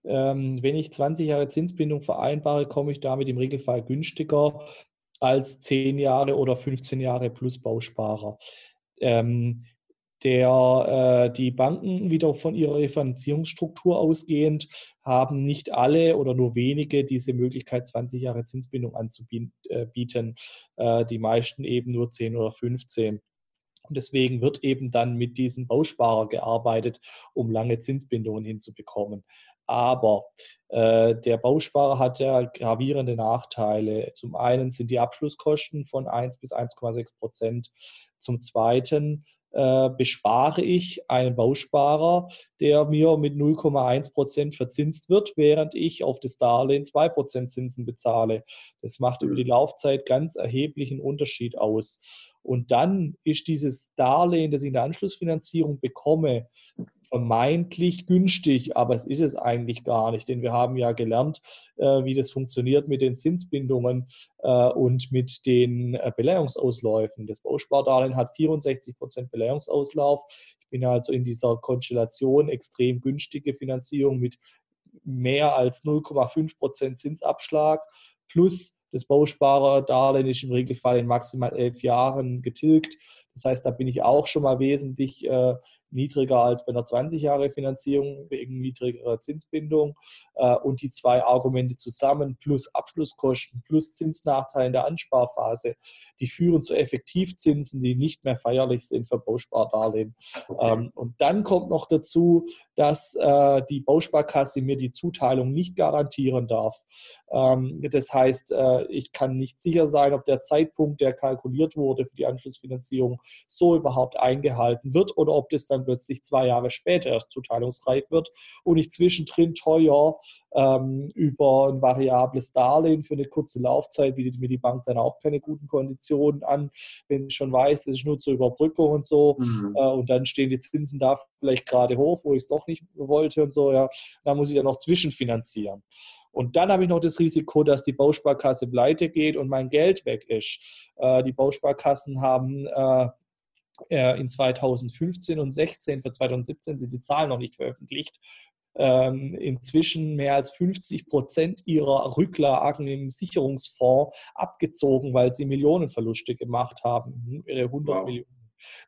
Ähm, wenn ich 20 Jahre Zinsbindung vereinbare, komme ich damit im Regelfall günstiger als 10 Jahre oder 15 Jahre plus Bausparer. Ähm, der, äh, die Banken wieder von ihrer Refinanzierungsstruktur ausgehend haben nicht alle oder nur wenige diese Möglichkeit, 20 Jahre Zinsbindung anzubieten. Äh, die meisten eben nur 10 oder 15. Und deswegen wird eben dann mit diesem Bausparer gearbeitet, um lange Zinsbindungen hinzubekommen. Aber äh, der Bausparer hat ja gravierende Nachteile. Zum einen sind die Abschlusskosten von 1 bis 1,6 Prozent. Zum zweiten äh, bespare ich einen Bausparer, der mir mit 0,1 Prozent verzinst wird, während ich auf das Darlehen 2 Prozent Zinsen bezahle. Das macht über die Laufzeit ganz erheblichen Unterschied aus. Und dann ist dieses Darlehen, das ich in der Anschlussfinanzierung bekomme, vermeintlich günstig, aber es ist es eigentlich gar nicht, denn wir haben ja gelernt, äh, wie das funktioniert mit den Zinsbindungen äh, und mit den äh, Beleihungsausläufen. Das Bauspardarlehen hat 64 Prozent Beleihungsauslauf. Ich bin also in dieser Konstellation extrem günstige Finanzierung mit mehr als 0,5 Prozent Zinsabschlag plus das Bausparerdarlehen ist im Regelfall in maximal elf Jahren getilgt. Das heißt, da bin ich auch schon mal wesentlich äh, niedriger als bei einer 20-Jahre-Finanzierung wegen niedrigerer Zinsbindung. Äh, und die zwei Argumente zusammen plus Abschlusskosten plus Zinsnachteil in der Ansparphase, die führen zu Effektivzinsen, die nicht mehr feierlich sind für Bauspardarlehen. Okay. Ähm, und dann kommt noch dazu, dass äh, die Bausparkasse mir die Zuteilung nicht garantieren darf. Ähm, das heißt, äh, ich kann nicht sicher sein, ob der Zeitpunkt, der kalkuliert wurde für die Anschlussfinanzierung, so überhaupt eingehalten wird oder ob das dann dann plötzlich zwei Jahre später erst zuteilungsreif wird und ich zwischendrin teuer ähm, über ein variables Darlehen für eine kurze Laufzeit bietet mir die Bank dann auch keine guten Konditionen an, wenn sie schon weiß, das ist nur zur Überbrückung und so mhm. äh, und dann stehen die Zinsen da vielleicht gerade hoch, wo ich es doch nicht wollte und so, ja, da muss ich ja noch zwischenfinanzieren. Und dann habe ich noch das Risiko, dass die Bausparkasse pleite geht und mein Geld weg ist. Äh, die Bausparkassen haben äh, in 2015 und 16, für 2017 sind die Zahlen noch nicht veröffentlicht, ähm, inzwischen mehr als 50 Prozent ihrer Rücklagen im Sicherungsfonds abgezogen, weil sie Millionenverluste gemacht haben, ihre 100 wow. Millionen.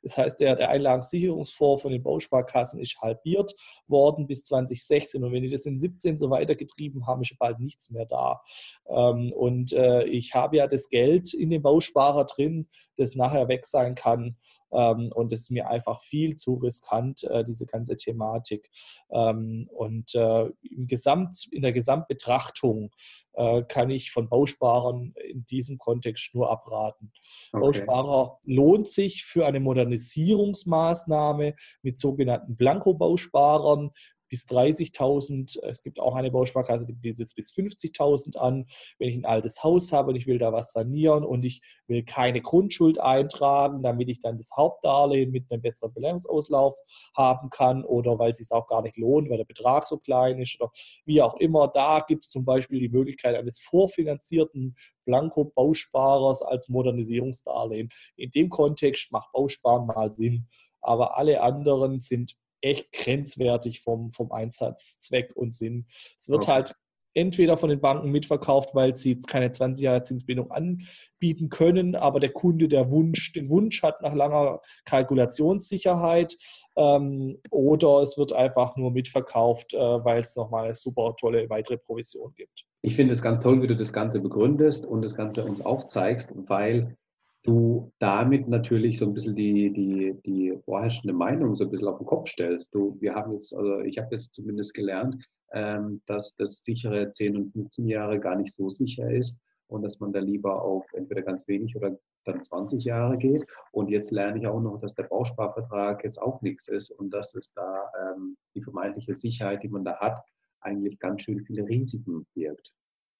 Das heißt, der, der Einlagensicherungsfonds von den Bausparkassen ist halbiert worden bis 2016. Und wenn die das in 17 so weitergetrieben haben, ist bald nichts mehr da. Ähm, und äh, ich habe ja das Geld in dem Bausparer drin, das nachher weg sein kann. Ähm, und es ist mir einfach viel zu riskant, äh, diese ganze Thematik. Ähm, und äh, im Gesamt, in der Gesamtbetrachtung äh, kann ich von Bausparern in diesem Kontext nur abraten. Okay. Bausparer lohnt sich für eine Modernisierungsmaßnahme mit sogenannten Blanko-Bausparern bis 30.000. Es gibt auch eine Bausparkasse, die bietet bis 50.000 an. Wenn ich ein altes Haus habe und ich will da was sanieren und ich will keine Grundschuld eintragen, damit ich dann das Hauptdarlehen mit einem besseren Beleihungsauslauf haben kann oder weil es sich auch gar nicht lohnt, weil der Betrag so klein ist oder wie auch immer. Da gibt es zum Beispiel die Möglichkeit eines vorfinanzierten Blanko-Bausparers als Modernisierungsdarlehen. In dem Kontext macht Bausparen mal Sinn. Aber alle anderen sind echt grenzwertig vom, vom Einsatzzweck und Sinn. Es wird okay. halt entweder von den Banken mitverkauft, weil sie keine 20 Jahre Zinsbindung anbieten können, aber der Kunde der Wunsch, den Wunsch hat nach langer Kalkulationssicherheit ähm, oder es wird einfach nur mitverkauft, äh, weil es nochmal eine super tolle weitere Provision gibt. Ich finde es ganz toll, wie du das Ganze begründest und das Ganze uns aufzeigst, weil du damit natürlich so ein bisschen die, die, die vorherrschende Meinung so ein bisschen auf den Kopf stellst. Du, wir haben jetzt, also ich habe jetzt zumindest gelernt, ähm, dass das sichere 10 und 15 Jahre gar nicht so sicher ist und dass man da lieber auf entweder ganz wenig oder dann 20 Jahre geht. Und jetzt lerne ich auch noch, dass der Bausparvertrag jetzt auch nichts ist und dass es da ähm, die vermeintliche Sicherheit, die man da hat, eigentlich ganz schön viele Risiken birgt.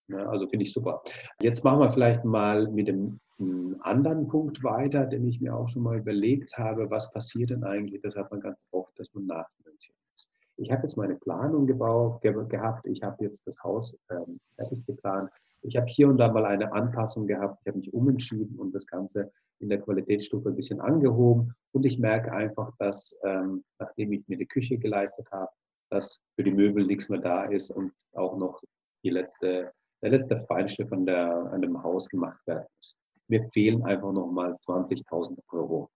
Ja, also finde ich super. Jetzt machen wir vielleicht mal mit dem einen anderen Punkt weiter, den ich mir auch schon mal überlegt habe, was passiert denn eigentlich, das hat man ganz oft, dass man nachfinanzieren muss. Ich habe jetzt meine Planung gebaut, ge gehabt, ich habe jetzt das Haus ähm, fertig geplant, ich habe hier und da mal eine Anpassung gehabt, ich habe mich umentschieden und das Ganze in der Qualitätsstufe ein bisschen angehoben. Und ich merke einfach, dass ähm, nachdem ich mir die Küche geleistet habe, dass für die Möbel nichts mehr da ist und auch noch die letzte, der letzte Feinschliff an, der, an dem Haus gemacht werden muss mir fehlen einfach nochmal 20.000 Euro.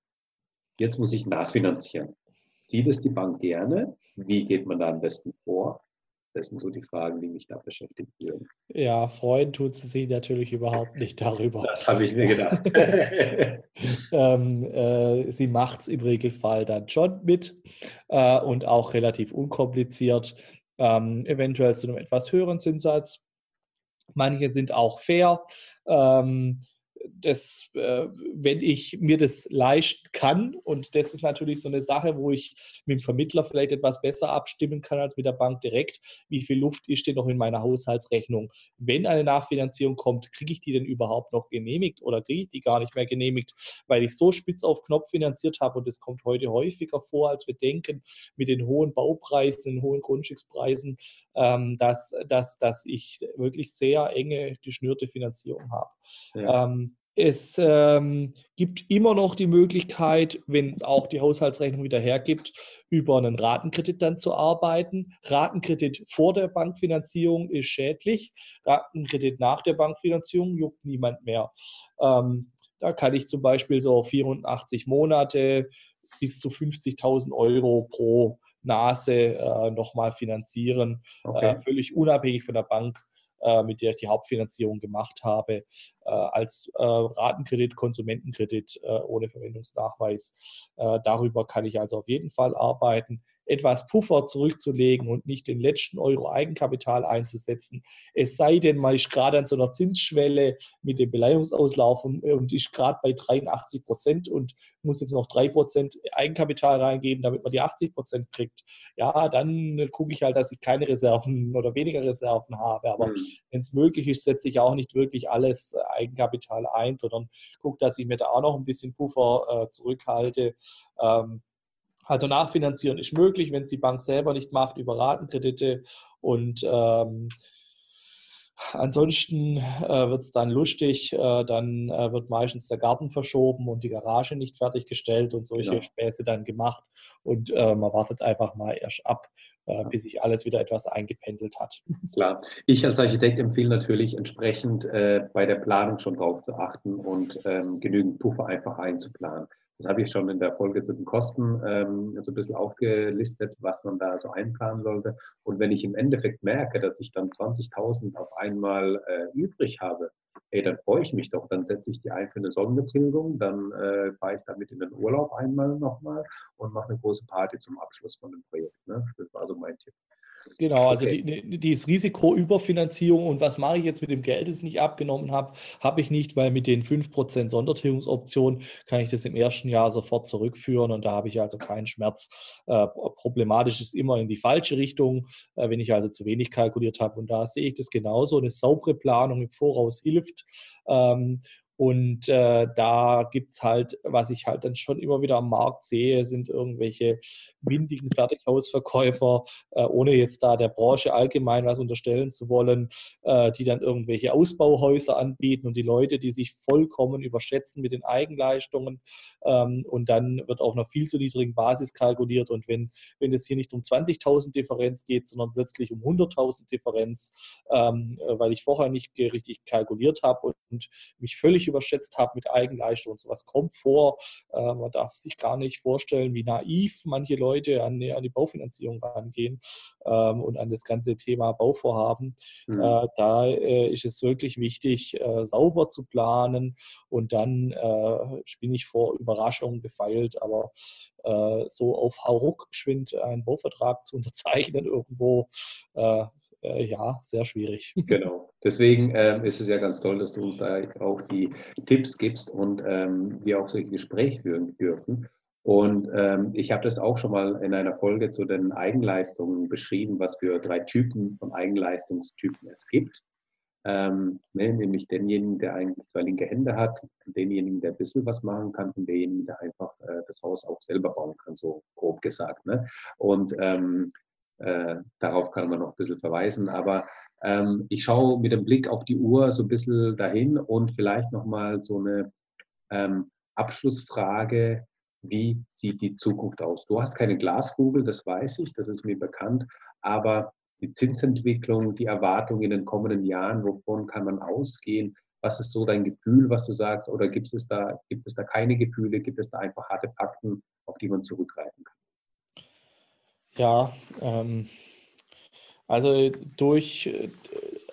Jetzt muss ich nachfinanzieren. Sieht es die Bank gerne? Wie geht man da am besten vor? Das sind so die Fragen, die mich da beschäftigt würden. Ja, freuen tut sie sich natürlich überhaupt nicht darüber. Das habe ich mir gedacht. ähm, äh, sie macht es im Regelfall dann schon mit äh, und auch relativ unkompliziert, ähm, eventuell zu einem etwas höheren Zinssatz. Manche sind auch fair. Ähm, das, äh, wenn ich mir das leisten kann, und das ist natürlich so eine Sache, wo ich mit dem Vermittler vielleicht etwas besser abstimmen kann als mit der Bank direkt, wie viel Luft ist denn noch in meiner Haushaltsrechnung? Wenn eine Nachfinanzierung kommt, kriege ich die denn überhaupt noch genehmigt oder kriege ich die gar nicht mehr genehmigt, weil ich so spitz auf Knopf finanziert habe und das kommt heute häufiger vor, als wir denken, mit den hohen Baupreisen, den hohen Grundstückspreisen, ähm, dass, dass, dass ich wirklich sehr enge geschnürte Finanzierung habe. Ja. Ähm, es ähm, gibt immer noch die Möglichkeit, wenn es auch die Haushaltsrechnung wieder hergibt, über einen Ratenkredit dann zu arbeiten. Ratenkredit vor der Bankfinanzierung ist schädlich. Ratenkredit nach der Bankfinanzierung juckt niemand mehr. Ähm, da kann ich zum Beispiel so 84 Monate bis zu 50.000 Euro pro Nase äh, nochmal finanzieren, okay. äh, völlig unabhängig von der Bank äh, mit der ich die Hauptfinanzierung gemacht habe, äh, als äh, Ratenkredit, Konsumentenkredit ohne Verwendungsnachweis. darüber kann ich also auf jeden Fall arbeiten etwas Puffer zurückzulegen und nicht den letzten Euro Eigenkapital einzusetzen. Es sei denn, man ist gerade an so einer Zinsschwelle mit dem Beleihungsauslauf und, und ist gerade bei 83 Prozent und muss jetzt noch 3 Prozent Eigenkapital reingeben, damit man die 80 Prozent kriegt. Ja, dann gucke ich halt, dass ich keine Reserven oder weniger Reserven habe. Aber mhm. wenn es möglich ist, setze ich auch nicht wirklich alles Eigenkapital ein, sondern gucke, dass ich mir da auch noch ein bisschen Puffer äh, zurückhalte. Ähm, also nachfinanzieren ist möglich, wenn es die Bank selber nicht macht, über Ratenkredite. Und ähm, ansonsten äh, wird es dann lustig, äh, dann äh, wird meistens der Garten verschoben und die Garage nicht fertiggestellt und solche genau. Späße dann gemacht. Und äh, man wartet einfach mal erst ab, äh, bis sich alles wieder etwas eingependelt hat. Klar. Ich als Architekt empfehle natürlich entsprechend äh, bei der Planung schon drauf zu achten und ähm, genügend Puffer einfach einzuplanen. Das habe ich schon in der Folge zu den Kosten ähm, so ein bisschen aufgelistet, was man da so einplanen sollte. Und wenn ich im Endeffekt merke, dass ich dann 20.000 auf einmal äh, übrig habe, ey, dann freue ich mich doch. Dann setze ich die einzelne Sonnenbetilgung, dann äh, fahre ich damit in den Urlaub einmal nochmal und mache eine große Party zum Abschluss von dem Projekt. Ne? Das war so mein Tipp. Genau, also okay. die, die, das Risiko Überfinanzierung und was mache ich jetzt mit dem Geld, das ich nicht abgenommen habe, habe ich nicht, weil mit den 5% Sondertilgungsoption kann ich das im ersten Jahr sofort zurückführen und da habe ich also keinen Schmerz. Äh, problematisch ist immer in die falsche Richtung, äh, wenn ich also zu wenig kalkuliert habe und da sehe ich das genauso. Eine saubere Planung im Voraus hilft. Ähm, und äh, da gibt es halt, was ich halt dann schon immer wieder am Markt sehe, sind irgendwelche windigen Fertighausverkäufer, äh, ohne jetzt da der Branche allgemein was unterstellen zu wollen, äh, die dann irgendwelche Ausbauhäuser anbieten und die Leute, die sich vollkommen überschätzen mit den Eigenleistungen. Ähm, und dann wird auf einer viel zu niedrigen Basis kalkuliert. Und wenn, wenn es hier nicht um 20.000 Differenz geht, sondern plötzlich um 100.000 Differenz, ähm, äh, weil ich vorher nicht richtig kalkuliert habe und, und mich völlig überschätzt habe mit Eigenleistung und sowas kommt vor. Äh, man darf sich gar nicht vorstellen, wie naiv manche Leute an, an die Baufinanzierung rangehen ähm, und an das ganze Thema Bauvorhaben. Mhm. Äh, da äh, ist es wirklich wichtig, äh, sauber zu planen und dann äh, bin ich vor Überraschungen gefeilt, aber äh, so auf Hauruck geschwind einen Bauvertrag zu unterzeichnen irgendwo, äh, ja, sehr schwierig. Genau. Deswegen ähm, ist es ja ganz toll, dass du uns da auch die Tipps gibst und ähm, wir auch solche Gespräche führen dürfen. Und ähm, ich habe das auch schon mal in einer Folge zu den Eigenleistungen beschrieben, was für drei Typen von Eigenleistungstypen es gibt. Ähm, ne, nämlich denjenigen, der eigentlich zwei linke Hände hat, denjenigen, der ein bisschen was machen kann und denjenigen, der einfach äh, das Haus auch selber bauen kann, so grob gesagt. Ne? Und ähm, äh, darauf kann man noch ein bisschen verweisen. Aber ähm, ich schaue mit dem Blick auf die Uhr so ein bisschen dahin und vielleicht nochmal so eine ähm, Abschlussfrage. Wie sieht die Zukunft aus? Du hast keine Glaskugel, das weiß ich, das ist mir bekannt, aber die Zinsentwicklung, die Erwartung in den kommenden Jahren, wovon kann man ausgehen? Was ist so dein Gefühl, was du sagst? Oder gibt es da, gibt es da keine Gefühle? Gibt es da einfach harte Fakten, auf die man zurückgreifen kann? Ja, ähm, also durch,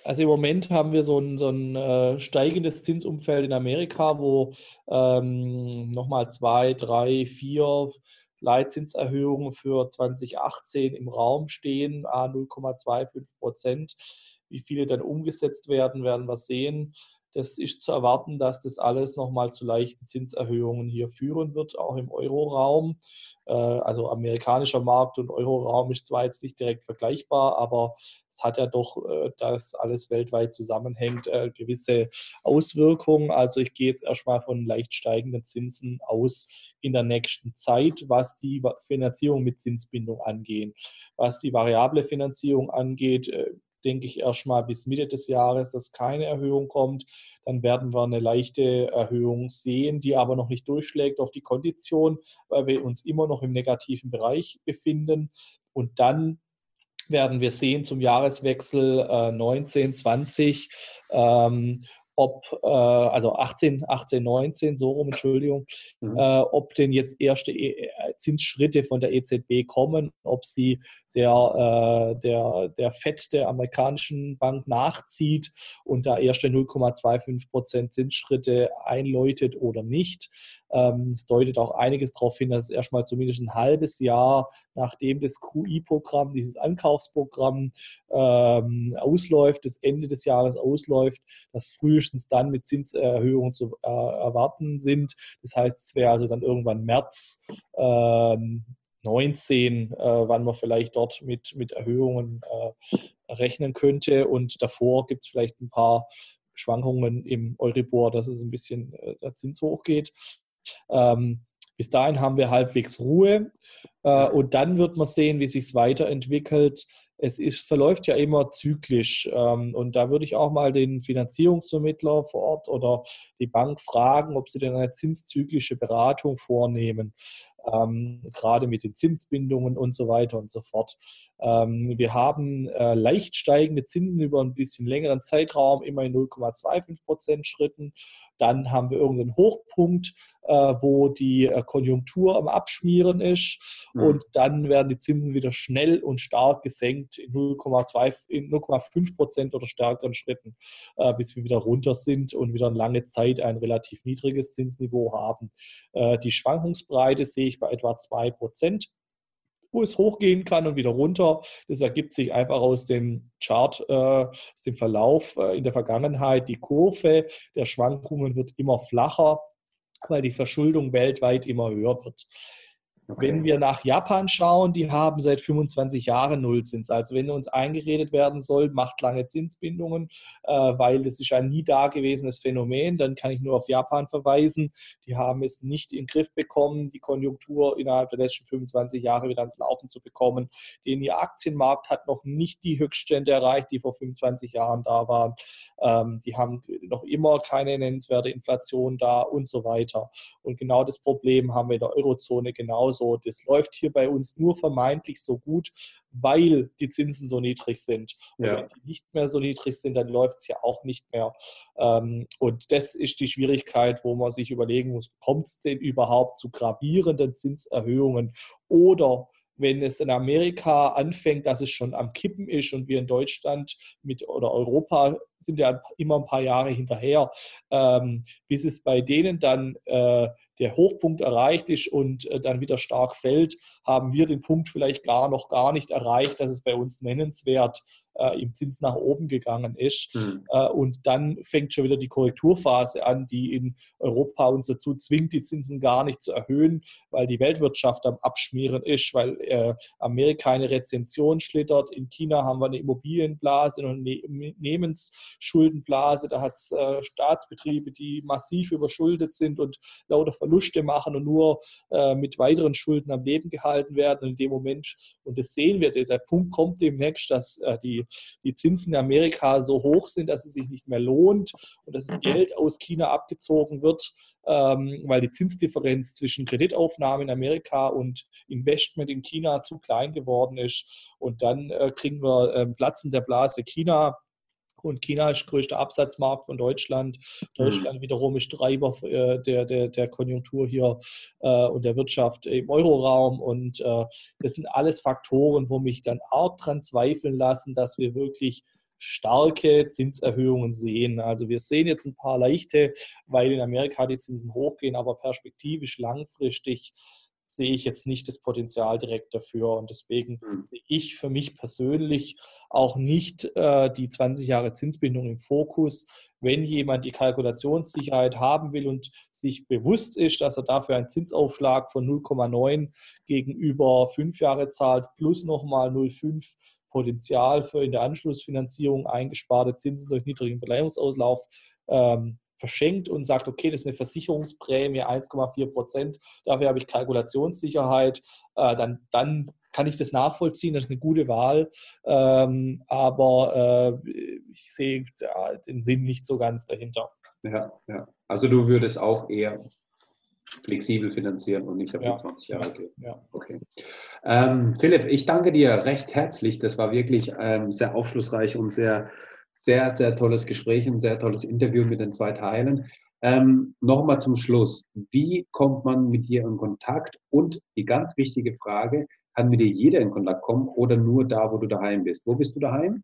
also im Moment haben wir so ein, so ein äh, steigendes Zinsumfeld in Amerika, wo ähm, nochmal zwei, drei, vier Leitzinserhöhungen für 2018 im Raum stehen, a 0,25 Prozent. Wie viele dann umgesetzt werden, werden wir sehen. Das ist zu erwarten, dass das alles nochmal zu leichten Zinserhöhungen hier führen wird, auch im Euroraum. Äh, also amerikanischer Markt und Euroraum ist zwar jetzt nicht direkt vergleichbar, aber es hat ja doch, äh, dass alles weltweit zusammenhängt, äh, gewisse Auswirkungen. Also ich gehe jetzt erstmal von leicht steigenden Zinsen aus in der nächsten Zeit, was die Finanzierung mit Zinsbindung angeht. Was die variable Finanzierung angeht, denke ich erstmal bis Mitte des Jahres, dass keine Erhöhung kommt. Dann werden wir eine leichte Erhöhung sehen, die aber noch nicht durchschlägt auf die Kondition, weil wir uns immer noch im negativen Bereich befinden. Und dann werden wir sehen zum Jahreswechsel äh, 19, 20, ähm, ob, äh, also 18, 18, 19, so rum, Entschuldigung, mhm. äh, ob denn jetzt erste e Zinsschritte von der EZB kommen, ob sie der, äh, der, der FED der amerikanischen Bank nachzieht und da erste 0,25 Prozent Zinsschritte einläutet oder nicht. Ähm, es deutet auch einiges darauf hin, dass es erstmal zumindest ein halbes Jahr nachdem das QI-Programm, dieses Ankaufsprogramm ähm, ausläuft, das Ende des Jahres ausläuft, dass frühestens dann mit Zinserhöhungen zu äh, erwarten sind. Das heißt, es wäre also dann irgendwann März ähm, 19, äh, wann man vielleicht dort mit, mit Erhöhungen äh, rechnen könnte. Und davor gibt es vielleicht ein paar Schwankungen im Euribor, dass es ein bisschen äh, der Zins hochgeht. Ähm, bis dahin haben wir halbwegs Ruhe äh, und dann wird man sehen, wie sich es weiterentwickelt. Es ist, verläuft ja immer zyklisch ähm, und da würde ich auch mal den Finanzierungsvermittler vor Ort oder die Bank fragen, ob sie denn eine zinszyklische Beratung vornehmen ähm, gerade mit den Zinsbindungen und so weiter und so fort. Ähm, wir haben äh, leicht steigende Zinsen über ein bisschen längeren Zeitraum, immer in 0,25 Prozent Schritten. Dann haben wir irgendeinen Hochpunkt, äh, wo die äh, Konjunktur am Abschmieren ist. Mhm. Und dann werden die Zinsen wieder schnell und stark gesenkt in 0,5 Prozent oder stärkeren Schritten, äh, bis wir wieder runter sind und wieder eine lange Zeit ein relativ niedriges Zinsniveau haben. Äh, die Schwankungsbreite sehe ich bei etwa 2 Prozent wo es hochgehen kann und wieder runter. Das ergibt sich einfach aus dem Chart, äh, aus dem Verlauf äh, in der Vergangenheit. Die Kurve der Schwankungen wird immer flacher, weil die Verschuldung weltweit immer höher wird. Okay. Wenn wir nach Japan schauen, die haben seit 25 Jahren Nullzins. Also wenn uns eingeredet werden soll, macht lange Zinsbindungen, äh, weil das ist ein nie dagewesenes Phänomen, dann kann ich nur auf Japan verweisen. Die haben es nicht in den Griff bekommen, die Konjunktur innerhalb der letzten 25 Jahre wieder ans Laufen zu bekommen. Den ihr Aktienmarkt hat noch nicht die Höchststände erreicht, die vor 25 Jahren da waren. Ähm, die haben noch immer keine nennenswerte Inflation da und so weiter. Und genau das Problem haben wir in der Eurozone genauso so. Das läuft hier bei uns nur vermeintlich so gut, weil die Zinsen so niedrig sind. Und ja. wenn die nicht mehr so niedrig sind, dann läuft es ja auch nicht mehr. Ähm, und das ist die Schwierigkeit, wo man sich überlegen muss, kommt es denn überhaupt zu gravierenden Zinserhöhungen oder wenn es in Amerika anfängt, dass es schon am Kippen ist und wir in Deutschland mit oder Europa sind ja immer ein paar Jahre hinterher, ähm, bis es bei denen dann äh, der Hochpunkt erreicht ist und äh, dann wieder stark fällt, haben wir den Punkt vielleicht gar noch gar nicht erreicht, dass es bei uns nennenswert äh, im Zins nach oben gegangen ist. Mhm. Äh, und dann fängt schon wieder die Korrekturphase an, die in Europa uns dazu zwingt, die Zinsen gar nicht zu erhöhen, weil die Weltwirtschaft am Abschmieren ist, weil äh, Amerika eine Rezension schlittert. In China haben wir eine Immobilienblase und eine Unternehmensschuldenblase. Da hat es äh, Staatsbetriebe, die massiv überschuldet sind und lauter Verluste machen und nur äh, mit weiteren Schulden am Leben gehalten werden. Und in dem Moment, und das sehen wir, der Punkt kommt demnächst, dass äh, die die, Zinsen in Amerika so hoch sind, dass es sich nicht mehr lohnt und dass das Geld aus China abgezogen wird, ähm, weil die Zinsdifferenz zwischen Kreditaufnahme in Amerika und Investment in China zu klein geworden ist. Und dann äh, kriegen wir äh, Platzen der Blase China und China ist größter Absatzmarkt von Deutschland. Deutschland mhm. wiederum ist Treiber äh, der, der, der Konjunktur hier äh, und der Wirtschaft im Euroraum. Und äh, das sind alles Faktoren, wo mich dann auch daran zweifeln lassen, dass wir wirklich starke Zinserhöhungen sehen. Also wir sehen jetzt ein paar leichte, weil in Amerika die Zinsen hochgehen, aber perspektivisch langfristig sehe ich jetzt nicht das Potenzial direkt dafür. Und deswegen mhm. sehe ich für mich persönlich auch nicht äh, die 20 Jahre Zinsbindung im Fokus. Wenn jemand die Kalkulationssicherheit haben will und sich bewusst ist, dass er dafür einen Zinsaufschlag von 0,9 gegenüber fünf Jahre zahlt, plus nochmal 0,5 Potenzial für in der Anschlussfinanzierung eingesparte Zinsen durch niedrigen Beleihungsauslauf ähm, verschenkt und sagt, okay, das ist eine Versicherungsprämie 1,4 Prozent, dafür habe ich Kalkulationssicherheit, äh, dann, dann kann ich das nachvollziehen, das ist eine gute Wahl, ähm, aber äh, ich sehe ja, den Sinn nicht so ganz dahinter. Ja, ja. Also du würdest auch eher flexibel finanzieren und nicht auf ja. 20 Jahre gehen. Ja. Okay. Ähm, Philipp, ich danke dir recht herzlich. Das war wirklich ähm, sehr aufschlussreich und sehr, sehr, sehr tolles Gespräch und sehr tolles Interview mit den zwei Teilen. Ähm, Nochmal zum Schluss. Wie kommt man mit dir in Kontakt? Und die ganz wichtige Frage, kann mit dir jeder in Kontakt kommen oder nur da, wo du daheim bist? Wo bist du daheim?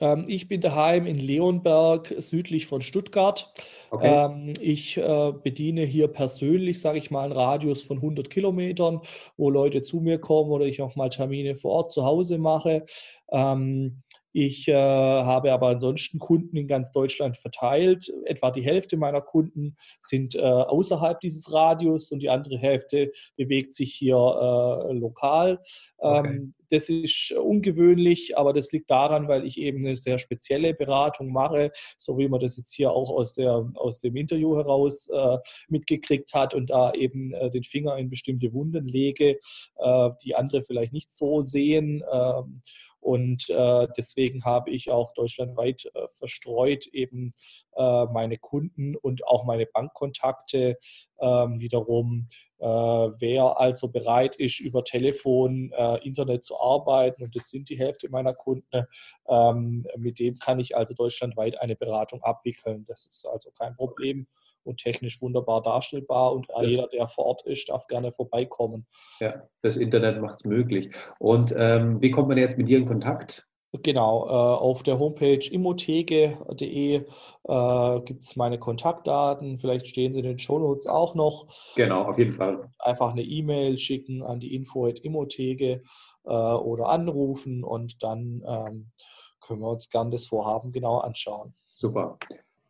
Ähm, ich bin daheim in Leonberg, südlich von Stuttgart. Okay. Ähm, ich äh, bediene hier persönlich, sage ich mal, einen Radius von 100 Kilometern, wo Leute zu mir kommen oder ich auch mal Termine vor Ort zu Hause mache. Ähm, ich äh, habe aber ansonsten Kunden in ganz Deutschland verteilt. Etwa die Hälfte meiner Kunden sind äh, außerhalb dieses Radius und die andere Hälfte bewegt sich hier äh, lokal. Okay. Ähm, das ist ungewöhnlich, aber das liegt daran, weil ich eben eine sehr spezielle Beratung mache, so wie man das jetzt hier auch aus, der, aus dem Interview heraus äh, mitgekriegt hat und da eben äh, den Finger in bestimmte Wunden lege, äh, die andere vielleicht nicht so sehen. Ähm, und äh, deswegen habe ich auch deutschlandweit äh, verstreut eben äh, meine Kunden und auch meine Bankkontakte ähm, wiederum. Äh, wer also bereit ist, über Telefon, äh, Internet zu arbeiten, und das sind die Hälfte meiner Kunden, ähm, mit dem kann ich also deutschlandweit eine Beratung abwickeln. Das ist also kein Problem und technisch wunderbar darstellbar und das, jeder, der vor Ort ist, darf gerne vorbeikommen. Ja, das Internet macht es möglich. Und ähm, wie kommt man jetzt mit dir in Kontakt? Genau, äh, auf der Homepage immotheke.de äh, gibt es meine Kontaktdaten. Vielleicht stehen sie in den Shownotes auch noch. Genau, auf jeden Fall. Einfach eine E-Mail schicken an die info.immotheke äh, oder anrufen und dann ähm, können wir uns gern das Vorhaben genau anschauen. Super.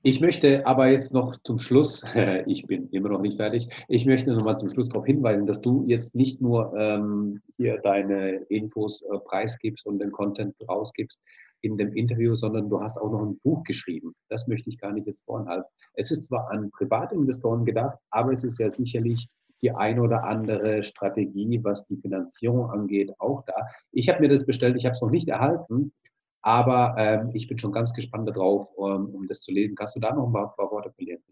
Ich möchte aber jetzt noch zum Schluss, ich bin immer noch nicht fertig, ich möchte noch mal zum Schluss darauf hinweisen, dass du jetzt nicht nur ähm, hier deine Infos äh, preisgibst und den Content rausgibst in dem Interview, sondern du hast auch noch ein Buch geschrieben. Das möchte ich gar nicht jetzt vorenthalten. Es ist zwar an Privatinvestoren gedacht, aber es ist ja sicherlich die eine oder andere Strategie, was die Finanzierung angeht, auch da. Ich habe mir das bestellt, ich habe es noch nicht erhalten, aber ähm, ich bin schon ganz gespannt darauf, um, um, das zu lesen. Kannst du da noch ein paar, paar Worte verlieren?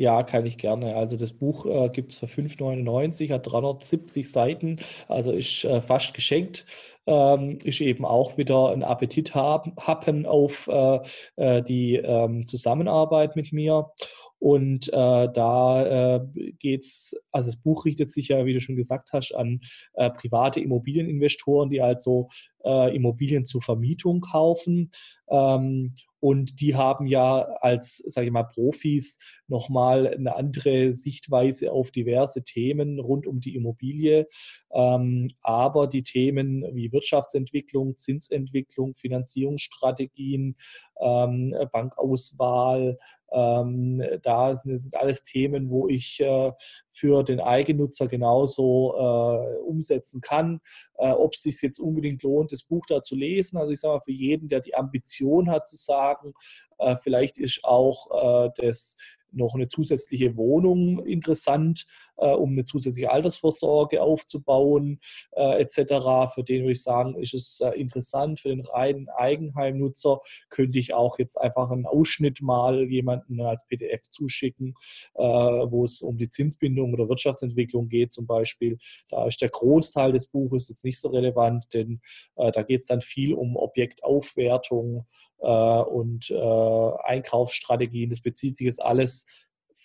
Ja, kann ich gerne. Also das Buch äh, gibt es für 5,99, hat 370 Seiten, also ist äh, fast geschenkt. Ähm, ist eben auch wieder ein Appetit haben, happen auf äh, äh die ähm, Zusammenarbeit mit mir. Und äh, da äh, geht es, also das Buch richtet sich ja, wie du schon gesagt hast, an äh, private Immobilieninvestoren, die also äh, Immobilien zur Vermietung kaufen. Ähm, und die haben ja als, sage ich mal, Profis nochmal eine andere Sichtweise auf diverse Themen rund um die Immobilie. Ähm, aber die Themen wie Wirtschaftsentwicklung, Zinsentwicklung, Finanzierungsstrategien, ähm, Bankauswahl, ähm, da sind, alles Themen, wo ich äh, für den Eigennutzer genauso äh, umsetzen kann. Äh, ob es sich jetzt unbedingt lohnt, das Buch da zu lesen. Also ich sage mal, für jeden, der die Ambition hat zu sagen, vielleicht ist auch das noch eine zusätzliche Wohnung interessant, um eine zusätzliche Altersvorsorge aufzubauen, äh, etc. Für den würde ich sagen, ist es äh, interessant. Für den reinen Eigenheimnutzer könnte ich auch jetzt einfach einen Ausschnitt mal jemanden als PDF zuschicken, äh, wo es um die Zinsbindung oder Wirtschaftsentwicklung geht zum Beispiel. Da ist der Großteil des Buches jetzt nicht so relevant, denn äh, da geht es dann viel um Objektaufwertung, äh, und äh, Einkaufsstrategien. Das bezieht sich jetzt alles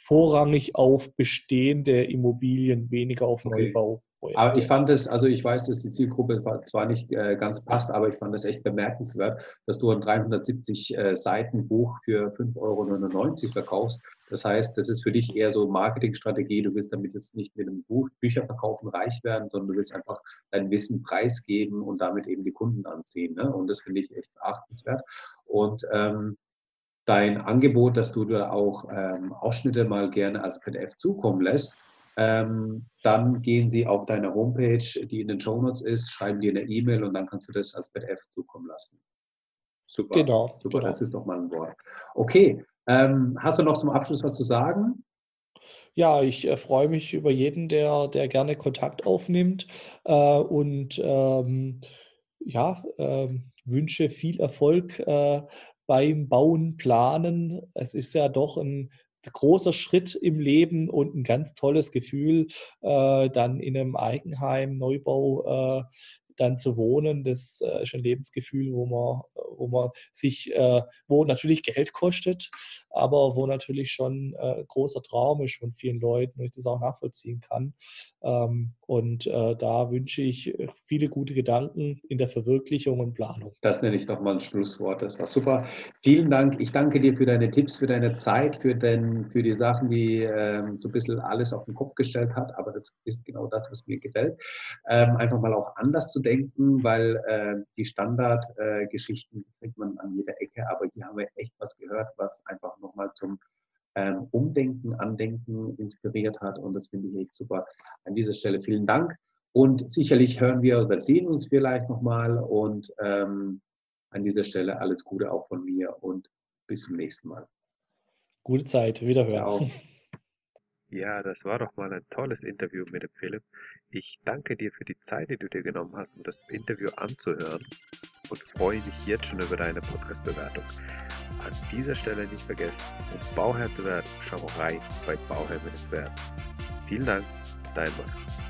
vorrangig auf bestehende Immobilien, weniger auf Neubau. Okay. Aber ich fand es, also ich weiß, dass die Zielgruppe zwar nicht äh, ganz passt, aber ich fand es echt bemerkenswert, dass du ein 370 äh, Seiten Buch für 5,99 Euro verkaufst. Das heißt, das ist für dich eher so Marketingstrategie. Du willst damit jetzt nicht mit einem Buch, Bücherverkaufen reich werden, sondern du willst einfach dein Wissen preisgeben und damit eben die Kunden anziehen. Ne? Und das finde ich echt beachtenswert. Und ähm, dein Angebot, dass du da auch ähm, Ausschnitte mal gerne als PDF zukommen lässt, ähm, dann gehen sie auf deine Homepage, die in den Show Notes ist, schreiben dir eine E-Mail und dann kannst du das als PDF zukommen lassen. Super. Genau. Super, genau. das ist doch mal ein Wort. Okay, ähm, hast du noch zum Abschluss was zu sagen? Ja, ich äh, freue mich über jeden, der, der gerne Kontakt aufnimmt äh, und ähm, ja, äh, wünsche viel Erfolg äh, beim Bauen, Planen. Es ist ja doch ein großer Schritt im Leben und ein ganz tolles Gefühl, äh, dann in einem Eigenheim, Neubau äh, dann zu wohnen. Das äh, ist ein Lebensgefühl, wo man, wo man sich, äh, wo natürlich Geld kostet, aber wo natürlich schon äh, großer Traum ist von vielen Leuten und ich das auch nachvollziehen kann. Ähm, und äh, da wünsche ich äh, viele gute Gedanken in der Verwirklichung und Planung. Das nenne ich doch mal ein Schlusswort. Das war super. Vielen Dank. Ich danke dir für deine Tipps, für deine Zeit, für, den, für die Sachen, die ähm, so ein bisschen alles auf den Kopf gestellt hat. Aber das ist genau das, was mir gefällt. Ähm, einfach mal auch anders zu denken, weil äh, die Standardgeschichten äh, kriegt man an jeder Ecke. Aber hier haben wir echt was gehört, was einfach nochmal zum ähm, Umdenken, Andenken inspiriert hat. Und das finde ich echt super. An dieser Stelle vielen Dank. Und sicherlich hören wir oder sehen uns vielleicht nochmal. Und ähm, an dieser Stelle alles Gute auch von mir und bis zum nächsten Mal. Gute Zeit, wiederhören. Ja, das war doch mal ein tolles Interview mit dem Philipp. Ich danke dir für die Zeit, die du dir genommen hast, um das Interview anzuhören und freue mich jetzt schon über deine Podcast-Bewertung. An dieser Stelle nicht vergessen, um Bauherr zu werden, schau rein bei Bauherr-Werden. Vielen Dank, dein Max.